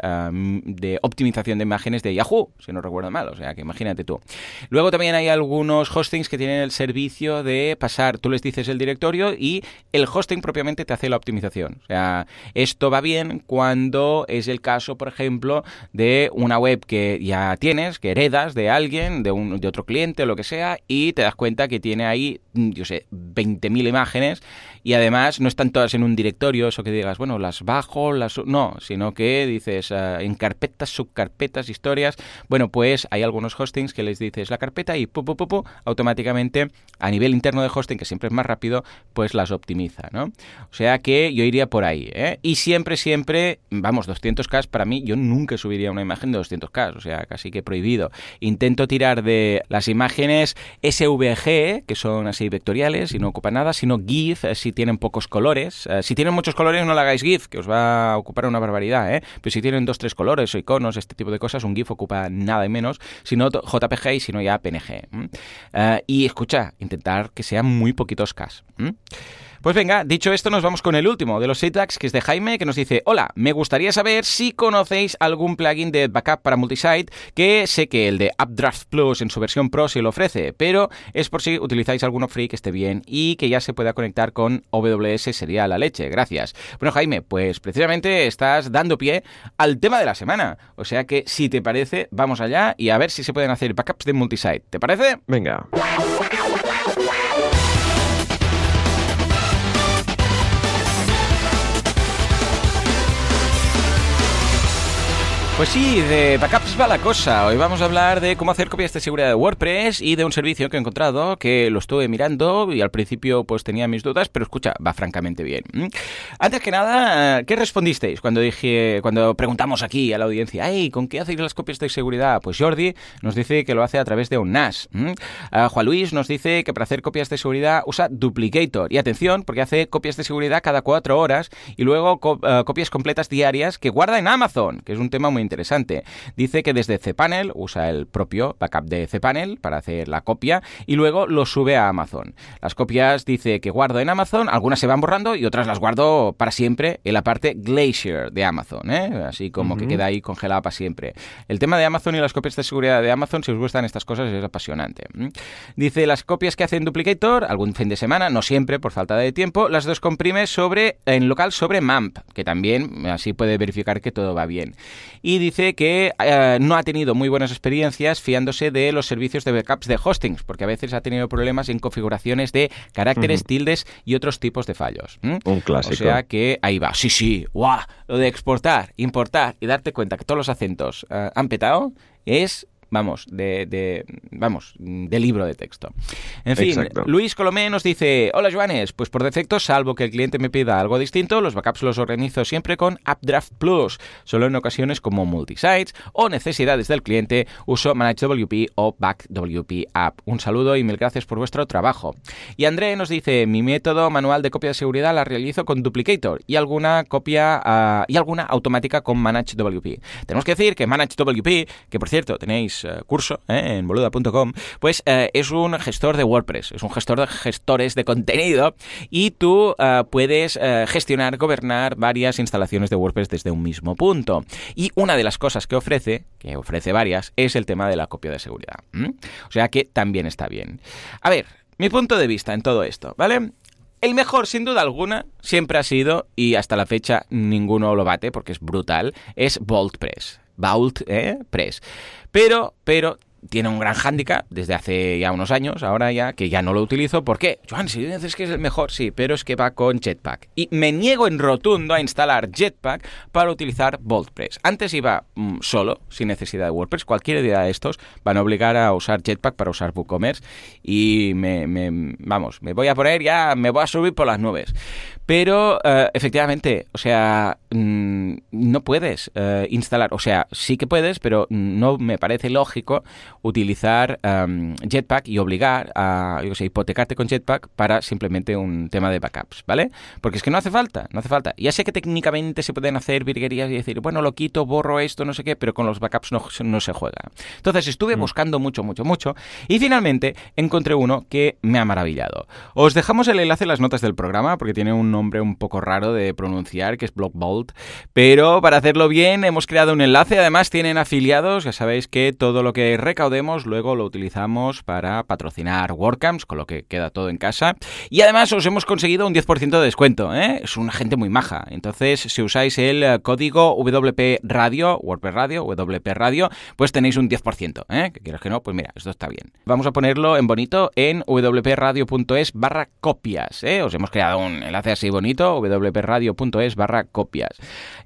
de optimización de imágenes de Yahoo, si no recuerdo mal. O sea, que imagínate tú. Luego también hay algunos hostings que tienen el servicio de pasar, tú les dices el directorio y el hosting propiamente te hace la optimización. O sea, esto va bien cuando es el caso, por ejemplo, de una web que ya tienes, que heredas de alguien, de, un, de otro cliente o lo que sea, y te das cuenta que tiene ahí, yo sé, 20.000 imágenes y además no están todas en un directorio, eso que digas, bueno, las bajo, las... No, sino que dices ah, en carpetas, subcarpetas, historias. Bueno, pues hay algunos hostings que les dices la carpeta y pu, pu, automáticamente a nivel interno de hosting, que siempre es más rápido, pues las optimiza, ¿no? O sea que yo iría por ahí, ¿eh? Y siempre, siempre, vamos, 200K para mí, yo nunca subiría una imagen de 200K, o sea, casi que prohibido. Intento tirar de las imágenes SVG, que son así vectoriales y no ocupan nada, sino GIF, si tienen pocos colores. Eh, si tienen muchos colores, no la hagáis GIF, que os va a ocupar una barbaridad, ¿eh? Pero si tienen dos, tres colores o iconos, este tipo de cosas, un GIF ocupa nada y menos. Si JPG y si no ya PNG. Eh, y escucha, intentar que sean muy poquitos Ks. Pues venga, dicho esto, nos vamos con el último de los syntax, que es de Jaime, que nos dice, hola, me gustaría saber si conocéis algún plugin de backup para multisite, que sé que el de Updraft Plus en su versión Pro se lo ofrece, pero es por si utilizáis alguno free que esté bien y que ya se pueda conectar con OWS sería la leche. Gracias. Bueno, Jaime, pues precisamente estás dando pie al tema de la semana. O sea que, si te parece, vamos allá y a ver si se pueden hacer backups de multisite. ¿Te parece? Venga. Pues sí, de backups va la cosa. Hoy vamos a hablar de cómo hacer copias de seguridad de WordPress y de un servicio que he encontrado que lo estuve mirando y al principio pues tenía mis dudas, pero escucha, va francamente bien. Antes que nada, ¿qué respondisteis cuando dije, cuando preguntamos aquí a la audiencia, hey, ¿con qué hacéis las copias de seguridad? Pues Jordi nos dice que lo hace a través de un NAS. Juan Luis nos dice que para hacer copias de seguridad usa Duplicator. Y atención, porque hace copias de seguridad cada cuatro horas y luego eh, copias completas diarias que guarda en Amazon, que es un tema muy interesante. Dice que desde cPanel usa el propio backup de cPanel para hacer la copia y luego lo sube a Amazon. Las copias dice que guardo en Amazon, algunas se van borrando y otras las guardo para siempre en la parte Glacier de Amazon, ¿eh? así como que queda ahí congelada para siempre. El tema de Amazon y las copias de seguridad de Amazon, si os gustan estas cosas, es apasionante. Dice las copias que hace en Duplicator, algún fin de semana, no siempre por falta de tiempo, las dos comprime sobre en local sobre MAMP, que también así puede verificar que todo va bien. Y dice que eh, no ha tenido muy buenas experiencias fiándose de los servicios de backups de hostings, porque a veces ha tenido problemas en configuraciones de caracteres, tildes y otros tipos de fallos. Un clásico. O sea que ahí va. Sí, sí, guau. Lo de exportar, importar y darte cuenta que todos los acentos eh, han petado es vamos, de, de, vamos, de libro de texto. En fin, Exacto. Luis Colomé nos dice, hola Joanes, pues por defecto, salvo que el cliente me pida algo distinto, los backups los organizo siempre con Updraft Plus. Solo en ocasiones como multisites o necesidades del cliente, uso ManageWP o BackWP App. Un saludo y mil gracias por vuestro trabajo. Y André nos dice, mi método manual de copia de seguridad la realizo con Duplicator y alguna copia uh, y alguna automática con ManageWP. Tenemos que decir que ManageWP, que por cierto tenéis uh, curso eh, en boluda.com, pues uh, es un gestor de WordPress, es un gestor de gestores de contenido y tú puedes gestionar, gobernar varias instalaciones de WordPress desde un mismo punto. Y una de las cosas que ofrece, que ofrece varias, es el tema de la copia de seguridad. O sea que también está bien. A ver, mi punto de vista en todo esto, ¿vale? El mejor, sin duda alguna, siempre ha sido, y hasta la fecha ninguno lo bate porque es brutal, es Vault Press. Vault ¿eh? Press. Pero, pero tiene un gran hándicap desde hace ya unos años, ahora ya que ya no lo utilizo. ¿Por qué? Joan, si dices que es el mejor, sí, pero es que va con Jetpack. Y me niego en rotundo a instalar Jetpack para utilizar VaultPress. Antes iba mmm, solo, sin necesidad de WordPress. Cualquier día de estos van a obligar a usar Jetpack para usar WooCommerce. Y me, me, vamos, me voy a poner ya, me voy a subir por las nubes. Pero uh, efectivamente, o sea, mmm, no puedes uh, instalar, o sea, sí que puedes, pero no me parece lógico utilizar um, Jetpack y obligar a, yo sé, hipotecarte con Jetpack para simplemente un tema de backups, ¿vale? Porque es que no hace falta, no hace falta. Ya sé que técnicamente se pueden hacer virguerías y decir, bueno, lo quito, borro esto, no sé qué, pero con los backups no, no se juega. Entonces estuve mm. buscando mucho, mucho, mucho y finalmente encontré uno que me ha maravillado. Os dejamos el enlace en las notas del programa porque tiene un nombre un poco raro de pronunciar, que es Blockbolt, pero para hacerlo bien hemos creado un enlace, además tienen afiliados, ya sabéis que todo lo que recaudemos luego lo utilizamos para patrocinar WordCamps, con lo que queda todo en casa, y además os hemos conseguido un 10% de descuento, ¿eh? es una gente muy maja, entonces si usáis el código WP Radio, WordPress Radio, WP Radio, pues tenéis un 10%, ¿eh? que quieres que no, pues mira, esto está bien. Vamos a ponerlo en bonito en wpradio.es barra copias, ¿eh? os hemos creado un enlace así bonito wpradio.es barra copias.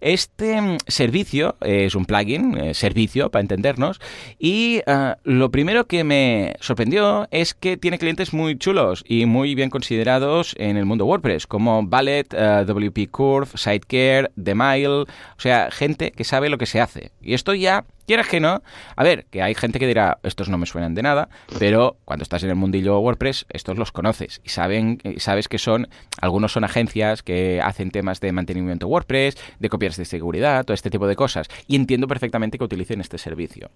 Este mm, servicio eh, es un plugin, eh, servicio para entendernos, y uh, lo primero que me sorprendió es que tiene clientes muy chulos y muy bien considerados en el mundo WordPress, como Ballet, WP Curve, Sidecare, The Mile, o sea, gente que sabe lo que se hace. Y esto ya Quieras que no, a ver, que hay gente que dirá, estos no me suenan de nada, pero cuando estás en el mundillo WordPress, estos los conoces y saben, sabes que son, algunos son agencias que hacen temas de mantenimiento WordPress, de copias de seguridad, todo este tipo de cosas. Y entiendo perfectamente que utilicen este servicio.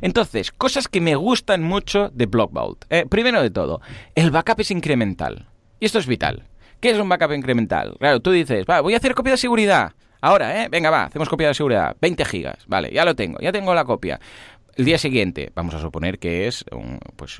Entonces, cosas que me gustan mucho de Blockvault. Eh, primero de todo, el backup es incremental. Y esto es vital. ¿Qué es un backup incremental? Claro, tú dices, va, voy a hacer copia de seguridad. Ahora, ¿eh? Venga, va, hacemos copia de seguridad. 20 gigas. Vale, ya lo tengo, ya tengo la copia. El día siguiente, vamos a suponer que es un, pues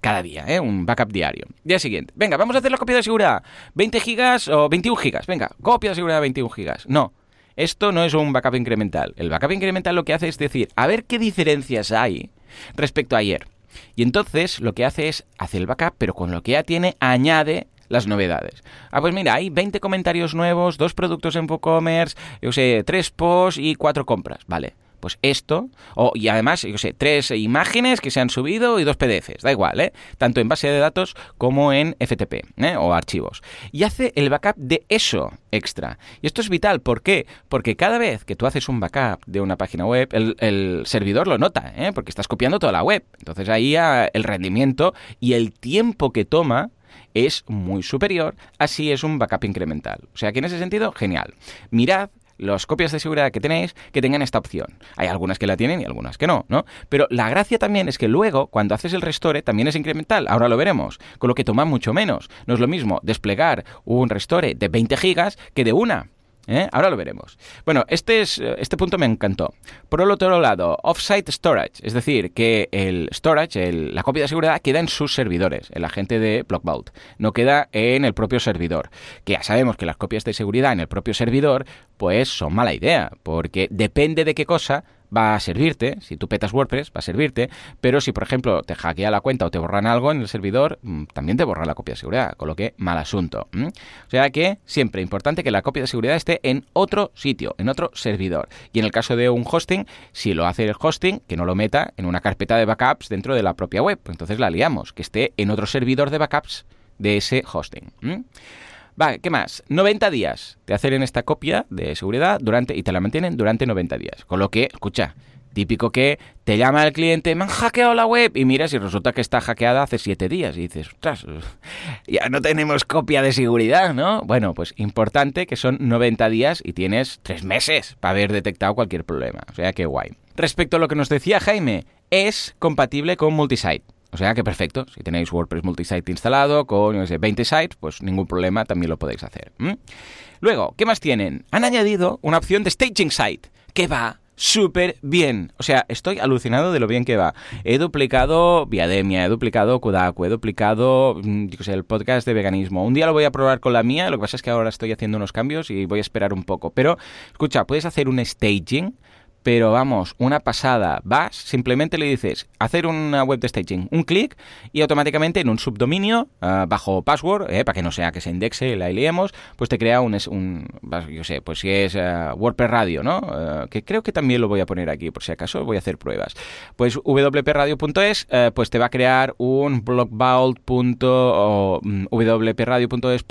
cada día, ¿eh? un backup diario. Día siguiente, venga, vamos a hacer la copia de seguridad. 20 gigas o 21 gigas. Venga, copia de seguridad 21 gigas. No, esto no es un backup incremental. El backup incremental lo que hace es decir, a ver qué diferencias hay respecto a ayer. Y entonces lo que hace es hacer el backup, pero con lo que ya tiene, añade las novedades. Ah, pues mira, hay 20 comentarios nuevos, dos productos en WooCommerce, yo sé, tres posts y cuatro compras. Vale. Pues esto, o, y además, yo sé, tres imágenes que se han subido y dos PDFs, da igual, ¿eh? Tanto en base de datos como en FTP, ¿eh? O archivos. Y hace el backup de eso extra. Y esto es vital, ¿por qué? Porque cada vez que tú haces un backup de una página web, el, el servidor lo nota, ¿eh? Porque estás copiando toda la web. Entonces ahí el rendimiento y el tiempo que toma es muy superior, así es un backup incremental. O sea que en ese sentido, genial. Mirad las copias de seguridad que tenéis que tengan esta opción. Hay algunas que la tienen y algunas que no, ¿no? Pero la gracia también es que luego, cuando haces el restore, también es incremental. Ahora lo veremos. Con lo que toma mucho menos. No es lo mismo desplegar un restore de 20 gigas que de una. ¿Eh? Ahora lo veremos. Bueno, este, es, este punto me encantó. Por el otro lado, offsite storage, es decir, que el storage, la copia de seguridad, queda en sus servidores, en la gente de Blockvault. No queda en el propio servidor. Que ya sabemos que las copias de seguridad en el propio servidor, pues son mala idea, porque depende de qué cosa va a servirte, si tú petas WordPress va a servirte, pero si por ejemplo te hackea la cuenta o te borran algo en el servidor, mm, también te borra la copia de seguridad, con lo que mal asunto. O sea que siempre importante que la copia de seguridad esté en otro sitio, en otro servidor. Y en el caso de un hosting, si lo hace el hosting, que no lo meta en una carpeta de backups dentro de la propia web, pues entonces la liamos, que esté en otro servidor de backups de ese hosting. Va, ¿qué más? 90 días te hacen esta copia de seguridad durante y te la mantienen durante 90 días. Con lo que, escucha, típico que te llama el cliente, me han hackeado la web y miras y resulta que está hackeada hace 7 días y dices, ostras, ya no tenemos copia de seguridad, ¿no? Bueno, pues importante que son 90 días y tienes 3 meses para haber detectado cualquier problema. O sea, que guay. Respecto a lo que nos decía Jaime, es compatible con multisite. O sea que perfecto, si tenéis WordPress multisite instalado con 20 sites, pues ningún problema, también lo podéis hacer. Luego, ¿qué más tienen? Han añadido una opción de staging site que va súper bien. O sea, estoy alucinado de lo bien que va. He duplicado Viademia, he duplicado Kudaku, he duplicado, mm, sé, el podcast de veganismo. Un día lo voy a probar con la mía, lo que pasa es que ahora estoy haciendo unos cambios y voy a esperar un poco. Pero, escucha, puedes hacer un staging pero vamos, una pasada. Vas, simplemente le dices hacer una web de staging, un clic y automáticamente en un subdominio ah, bajo password, eh, para que no sea que se indexe, la liemos, pues te crea un, un yo sé, pues si es uh, WordPress Radio, ¿no? Ah, que creo que también lo voy a poner aquí por si acaso, voy a hacer pruebas. Pues wpradio.es, eh, pues te va a crear un blogvault. mm, wpradio.es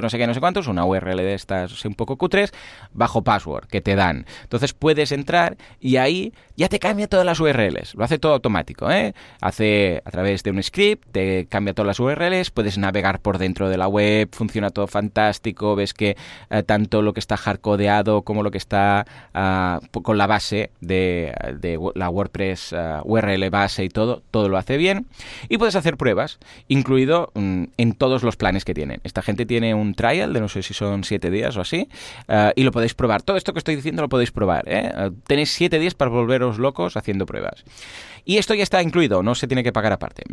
no sé qué, no sé cuántos, una URL de estas un poco cutres, bajo password que te dan. Entonces puedes entrar y ahí ya te cambia todas las URLs. Lo hace todo automático, ¿eh? Hace a través de un script, te cambia todas las URLs, puedes navegar por dentro de la web, funciona todo fantástico, ves que eh, tanto lo que está hardcodeado como lo que está ah, con la base de, la WordPress ah, URL base y todo, todo lo hace bien. Y puedes hacer pruebas, incluido mm, en todos los planes que tienen. Esta gente tiene un trial de no sé si son siete días o así, ah, y lo podéis probar. Todo esto que estoy diciendo lo podéis probar. ¿eh? ¿Eh? Tenéis 7 días para volveros locos haciendo pruebas. Y esto ya está incluido, no se tiene que pagar aparte.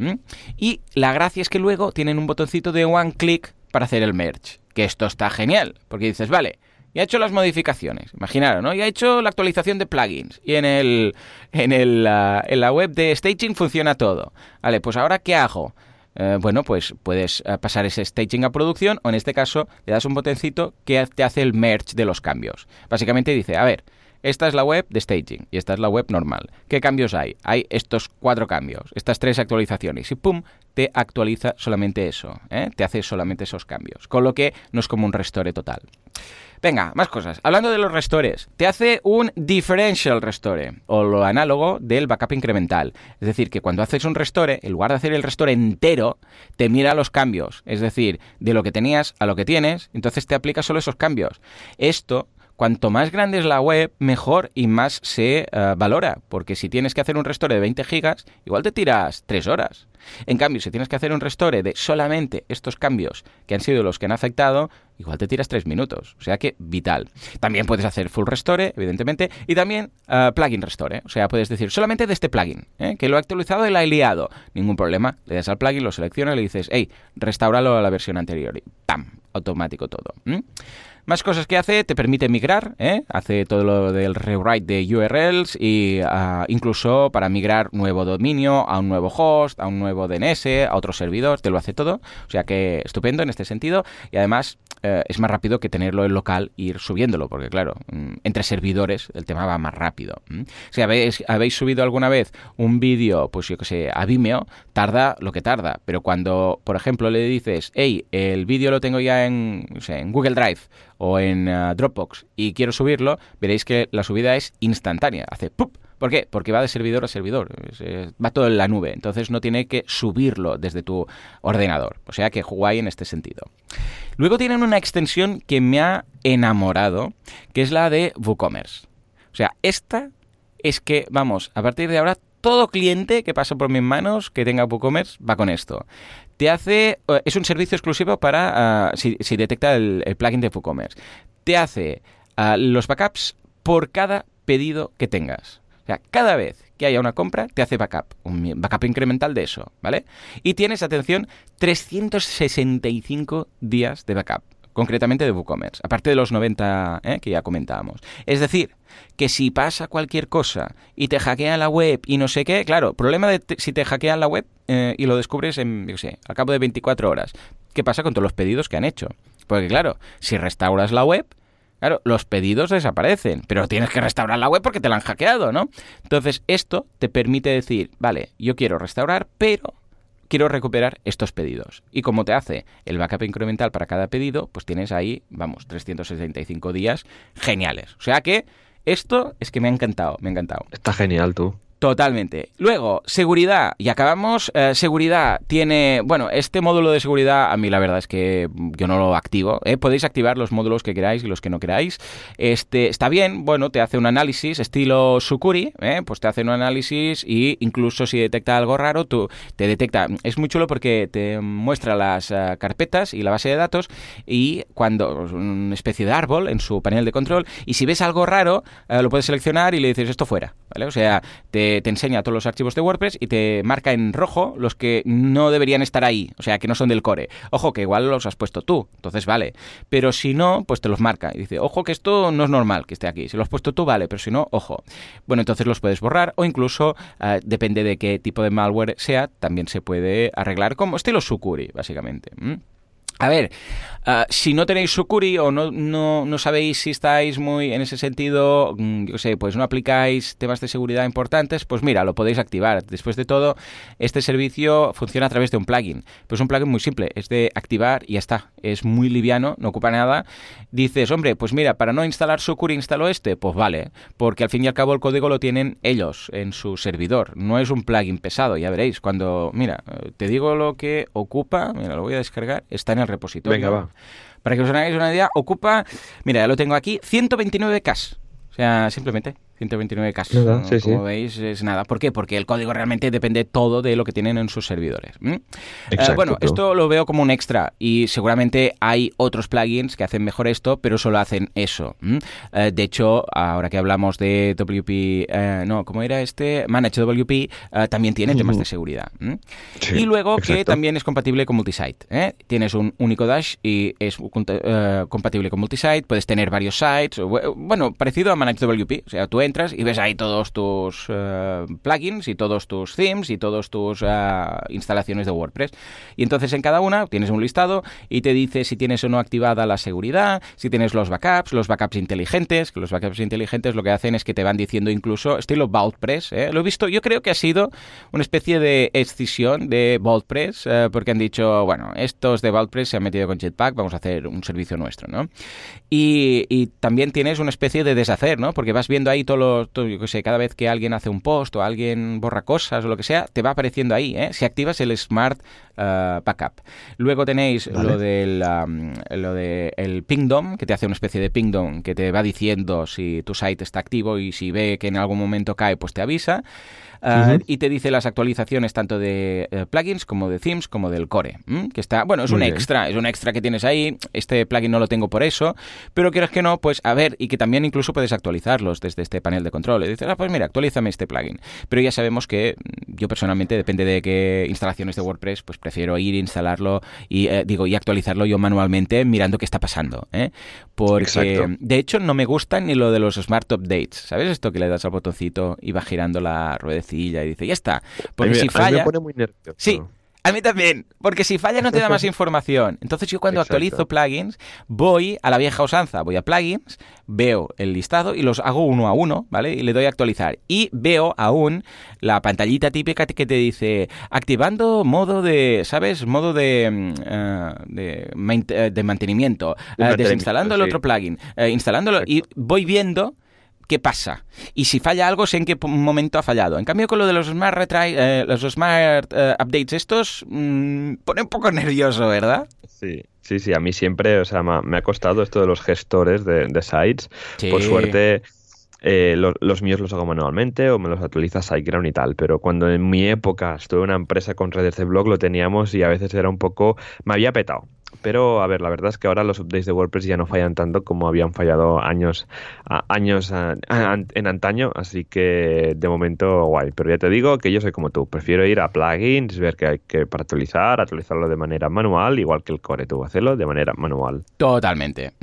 Y la gracia es que luego tienen un botoncito de one click para hacer el merge. Que esto está genial, porque dices, vale, ya he hecho las modificaciones, imaginaros, ¿no? Ya he hecho la actualización de plugins y en el en el en la web de staging funciona todo. Vale, pues ahora qué hago? Eh, bueno, pues puedes eh, pasar ese staging a producción o en este caso le das un botoncito que te hace el merge de los cambios. Básicamente dice, a ver, esta es la web de staging y esta es la web normal. ¿Qué cambios hay? Hay estos cuatro cambios, estas tres actualizaciones y ¡pum! te actualiza solamente eso, ¿eh? te hace solamente esos cambios, con lo que no es como un restore total. Venga, más cosas. Hablando de los restores, te hace un differential restore o lo análogo del backup incremental. Es decir, que cuando haces un restore, en lugar de hacer el restore entero, te mira los cambios. Es decir, de lo que tenías a lo que tienes, entonces te aplica solo esos cambios. Esto cuanto más grande es la web, mejor y más se eh, valora. Porque si tienes que hacer un restore de 20 gigas, igual te tiras 3 horas. En cambio, si tienes que hacer un restore de solamente estos cambios que han sido los que han afectado, igual te tiras 3 minutos. O sea que vital. También puedes hacer full restore, evidentemente, y también eh, plugin restore. O sea, puedes decir solamente de este plugin, ¿eh? que lo he actualizado y lo he liado. Ningún problema. Le das al plugin, lo seleccionas y le dices, hey, restauralo a la versión anterior. Y ¡pam! Automático todo. Más cosas que hace, te permite migrar, ¿eh? hace todo lo del rewrite de URLs y ah, incluso para migrar nuevo dominio a un nuevo host, a un nuevo DNS, a otro servidor, te lo hace todo. O sea que estupendo en este sentido y además eh, es más rápido que tenerlo en local e ir subiéndolo, porque claro, mm, entre servidores el tema va más rápido. Si habéis, habéis subido alguna vez un vídeo, pues yo que sé, a Vimeo, tarda lo que tarda, pero cuando, por ejemplo, le dices, hey, el vídeo lo tengo ya en, en Google Drive o en uh, Dropbox y quiero subirlo, veréis que la subida es instantánea. Hace ¡pup! ¿Por qué? Porque va de servidor a servidor, va todo en la nube, entonces no tiene que subirlo desde tu ordenador. O sea que guay en este sentido. Luego tienen una extensión que me ha enamorado, que es la de WooCommerce. O sea, esta es que, vamos, a partir de ahora todo cliente que pasa por mis manos que tenga WooCommerce va con esto te hace, eh, es un servicio exclusivo para, ah, si, detecta el, plugin de WooCommerce. te hace ah, los backups por cada pedido que tengas. O sea, cada vez que haya una compra, te hace backup, un backup incremental de eso, ¿vale? Y tienes, atención, 365 días de backup concretamente de WooCommerce, aparte de los 90 ¿eh? que ya comentábamos. Es decir, que si pasa cualquier cosa y te hackean la web y no sé qué, claro, problema de si te hackean la web eh, y lo descubres en, yo sé, al cabo de 24 horas, ¿qué pasa con todos los pedidos que han hecho? Porque claro, si restauras la web, Claro, los pedidos desaparecen, pero tienes que restaurar la web porque te la han hackeado, ¿no? Entonces, esto te permite decir, vale, yo quiero restaurar, pero quiero recuperar estos pedidos. Y como te hace el backup incremental para cada pedido, pues tienes ahí, vamos, 365 días geniales. O sea que esto es que me ha encantado, me ha encantado. Está genial tú. Totalmente. Luego, seguridad. Y acabamos. Eh, seguridad tiene. Bueno, este módulo de seguridad, a mí la verdad es que yo no lo activo. ¿eh? Podéis activar los módulos que queráis y los que no queráis. Este está bien, bueno, te hace un análisis estilo Sukuri, ¿eh? pues te hace un análisis y incluso si detecta algo raro, tú te detecta. Es muy chulo porque te muestra las carpetas y la base de datos y cuando. una especie de árbol en su panel de control. Y si ves algo raro, lo puedes seleccionar y le dices esto fuera. ¿Vale? O sea, te te, enseña todos los archivos de WordPress y te marca en rojo los que no deberían estar ahí, o sea, que no son del core. Ojo, que igual los has puesto tú, entonces vale. Pero si no, pues te los marca y dice, ojo, que esto no es normal que esté aquí. Si lo has puesto tú, vale, pero si no, ojo. Bueno, entonces los puedes borrar o incluso, eh, depende de qué tipo de malware sea, también se puede arreglar como estilo Sucuri, básicamente. A ver, Ah, si no tenéis Sucuri o no, no, no, sabéis si estáis muy en ese sentido, mm, yo sé, pues no aplicáis temas de seguridad importantes, pues mira, lo podéis activar. Después de todo, este servicio funciona a través de un plugin. Pues un plugin muy simple, es de activar y ya está. Es muy liviano, no ocupa nada. Dices, hombre, pues mira, para no instalar Sucuri instalo este, pues vale, porque al fin y al cabo el código lo tienen ellos en su servidor. No es un plugin pesado, ya veréis. Cuando, mira, te digo lo que ocupa, mira, lo voy a descargar, está en el repositorio. Venga, va. Para que os hagáis una idea, ocupa, mira, ya lo tengo aquí, 129K. O sea, simplemente 129 casos. Como veis, es nada. ¿Por qué? Porque el código realmente depende todo de lo que tienen en sus servidores. Eh, bueno, esto lo veo como un extra y seguramente hay otros plugins que hacen mejor esto, pero solo hacen eso. Eh, de hecho, ahora que hablamos de WP, eh, no, ¿cómo era este? Manage WP, también tiene temas de seguridad. y luego que también es compatible con multisite. Tienes un único dash y es compatible con multisite. Puedes tener varios sites. Bueno, parecido a Manage WP. O sea, tú entras y ves ahí todos tus eh, plugins y todos tus themes y todas tus eh, instalaciones de WordPress. Y entonces en cada una tienes un listado y te dice si tienes o no activada la seguridad, si tienes los backups, los backups inteligentes, que los backups inteligentes lo que hacen es que te van diciendo incluso estilo WordPress. ¿eh? Lo he visto, yo creo que ha sido una especie de excisión de WordPress porque han dicho, bueno, estos de WordPress se han metido con Jetpack, vamos a hacer un servicio nuestro, ¿no? Y, y también tienes una especie de deshacer, ¿no? Porque vas viendo ahí todo yo sé, cada vez que alguien hace un post o alguien borra cosas o lo que sea, te va apareciendo ahí, ¿eh? Si activas el Smart uh, Backup. Luego tenéis lo del lo de el Pingdom, que te hace una especie de Pingdom que te va diciendo si tu site está activo y si ve que en algún momento cae, pues te avisa. Ah, y te dice las actualizaciones tanto de eh, plugins como de themes como del core. Que está, bueno, es un extra, es un extra que tienes ahí. Este plugin no lo tengo por eso, pero quieres que no, pues a ver, y que también incluso puedes actualizarlos desde este panel de control. Y dices, ah, pues mira, actualízame este plugin. Pero ya sabemos que mm, yo personalmente, depende de qué instalaciones de WordPress, pues prefiero ir, instalarlo y eh, digo, y actualizarlo yo manualmente mirando qué está pasando. ¿eh? Porque de hecho no me gusta ni lo de los Smart Updates. ¿Sabes esto que le das al botoncito y va girando la rueda y dice, ya está. Porque si falla... Sí, a mí también, porque si falla no te da más información. Entonces yo cuando actualizo plugins voy a la vieja usanza, voy a plugins, veo el listado y los hago uno a uno, ¿vale? Y le doy a actualizar. Y veo aún la pantallita típica que te dice activando modo de, ¿sabes? Modo de, mm, eh, eh, de, mantenimiento, eh, desinstalando el otro plugin, instalándolo y voy viendo qué pasa. Y si falla algo, sé en qué momento ha fallado. En cambio, con lo de los Smart, retry, eh, los smart eh, Updates estos, mmm, pone un poco nervioso, ¿verdad? Sí. Sí, sí, a mí siempre, o sea, me ha costado esto de los gestores de, sites. Por suerte, eh, los míos los hago manualmente o me los actualiza SiteGround y tal, pero cuando en mi época estuve en una empresa con redes de blog lo teníamos y a veces era un poco, me había petado pero a ver, la verdad es que ahora los updates de WordPress ya no fallan tanto como habían fallado años, años en antaño, así que de momento guay. Pero ya te digo que yo soy como tú, prefiero ir a plugins, ver qué hay que para actualizar, actualizarlo de manera manual, igual que el core, tú hacerlo de manera manual. Totalmente.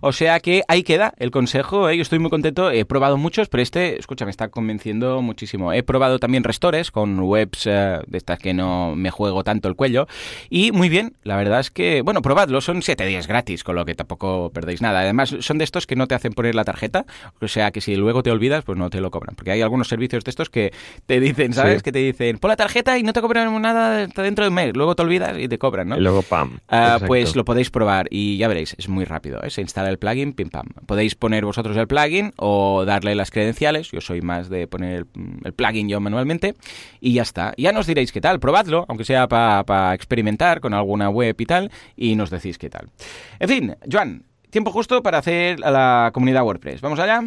O sea que ahí queda el consejo, ¿eh? yo estoy muy contento, he probado muchos, pero este, escucha, me está convenciendo muchísimo. He probado también restores con webs eh, de estas que no me juego tanto el cuello y muy bien, la verdad es que bueno, probadlo, son 7 días gratis, con lo que tampoco perdéis nada. Además, son de estos que no te hacen poner la tarjeta, o sea que si luego te olvidas, pues no te lo cobran. Porque hay algunos servicios de estos que te dicen, ¿sabes? Que te dicen, pon la tarjeta y no te cobran nada dentro de un mes. Luego te olvidas y te cobran, ¿no? Y luego, pam. Ah, pues lo podéis probar y ya veréis, es muy rápido. ¿eh? Se instala el plugin, pim pam. Podéis poner vosotros el plugin o darle las credenciales. Yo soy más de poner el, plugin yo manualmente y ya está. Ya nos diréis qué tal, probadlo, aunque sea para experimentar con alguna web y tal y nos decís qué tal. En fin, Joan, tiempo justo para hacer a la comunidad WordPress. ¿Vamos allá?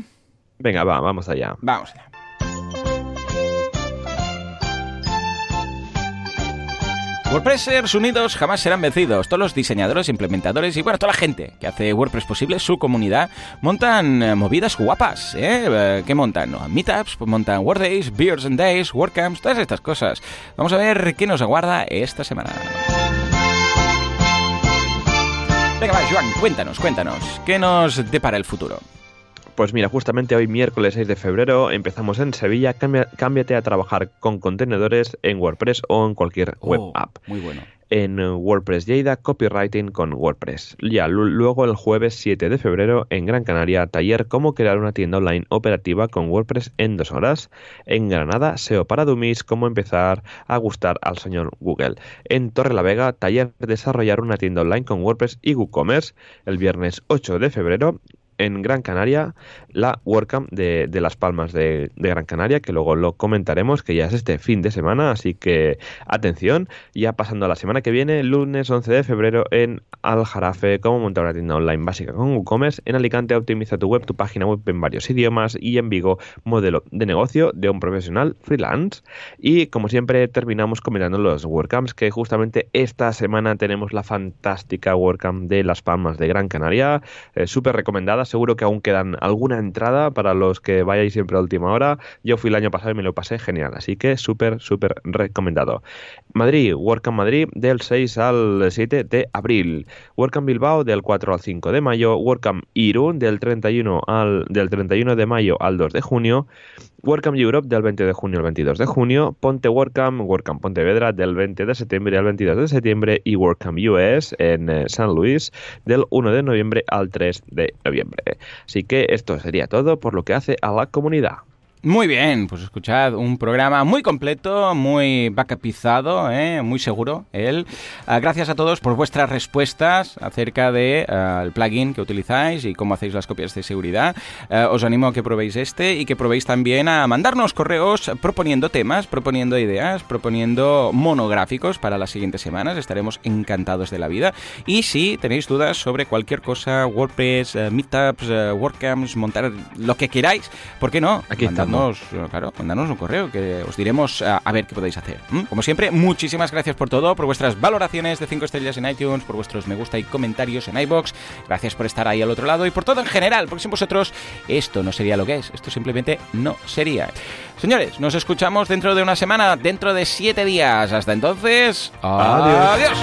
Venga, va, vamos allá. Vamos allá. WordPressers unidos jamás serán vencidos. Todos los diseñadores, implementadores y bueno, toda la gente que hace WordPress posible, su comunidad, montan eh, movidas guapas. ¿eh? eh ¿Qué montan? Meetups, montan WordDays, Beers and Days, WordCamps, todas estas cosas. Vamos a ver qué nos aguarda esta semana. Venga, va, Joan, cuéntanos, cuéntanos, ¿qué nos depara el futuro? Pues mira, justamente hoy miércoles 6 de febrero empezamos en Sevilla. cámbiate a trabajar con contenedores en WordPress o en cualquier web oh, app. Muy bueno en WordPress Lleida, Copywriting con WordPress. Ya luego el jueves 7 de febrero en Gran Canaria, taller cómo crear una tienda online operativa con WordPress en dos horas. En Granada, SEO para Dummies, cómo empezar a gustar al señor Google. En Torre la Vega, taller desarrollar una tienda online con WordPress y WooCommerce. El viernes 8 de febrero en Gran Canaria la WordCamp de, Las Palmas de, Gran Canaria, que luego lo comentaremos, que ya es este fin de semana, así que atención. Ya pasando a la semana que viene, lunes 11 de febrero en Aljarafe, cómo montar una tienda online básica con WooCommerce. En Alicante, optimiza tu web, tu página web en varios idiomas. Y en Vigo, modelo de negocio de un profesional freelance. Y como siempre, terminamos comentando los WordCamps, que justamente esta semana tenemos la fantástica WordCamp de Las Palmas de Gran Canaria, eh, súper recomendada seguro que aún quedan alguna entrada para los que vayáis siempre a última hora. Yo fui el año pasado y me lo pasé genial, así que súper, súper recomendado. Madrid, WordCamp Madrid del 6 al 7 de abril. WordCamp Bilbao del 4 al 5 de mayo. WordCamp Irún del 31, al, del 31 de mayo al 2 de junio. WordCamp Europe del 20 de junio al 22 de junio, Ponte WordCamp, WordCamp Pontevedra del 20 de septiembre al 22 de septiembre y WordCamp US en eh, San Luis del 1 de noviembre al 3 de noviembre. Así que esto sería todo por lo que hace a la comunidad. Muy bien, pues escuchad, un programa muy completo, muy backupizado, ¿eh? muy seguro él. Ah, gracias a todos por vuestras respuestas acerca del de, ah, plugin que utilizáis y cómo hacéis las copias de seguridad. Ah, os animo a que probéis este y que probéis también a mandarnos correos proponiendo temas, proponiendo ideas, proponiendo monográficos para las siguientes semanas. Estaremos encantados de la vida. Y si tenéis dudas sobre cualquier cosa, WordPress, Meetups, WordCamps, montar lo que queráis, ¿por qué no? Aquí está mandadnos, claro, un correo que os diremos a, ver qué podéis hacer. Como siempre, muchísimas gracias por todo, por vuestras valoraciones de 5 estrellas en iTunes, por vuestros me gusta y comentarios en iBox. Gracias por estar ahí al otro lado y por todo en general, porque sin vosotros esto no sería lo que es, esto simplemente no sería. Señores, nos escuchamos dentro de una semana, dentro de 7 días. Hasta entonces, adiós.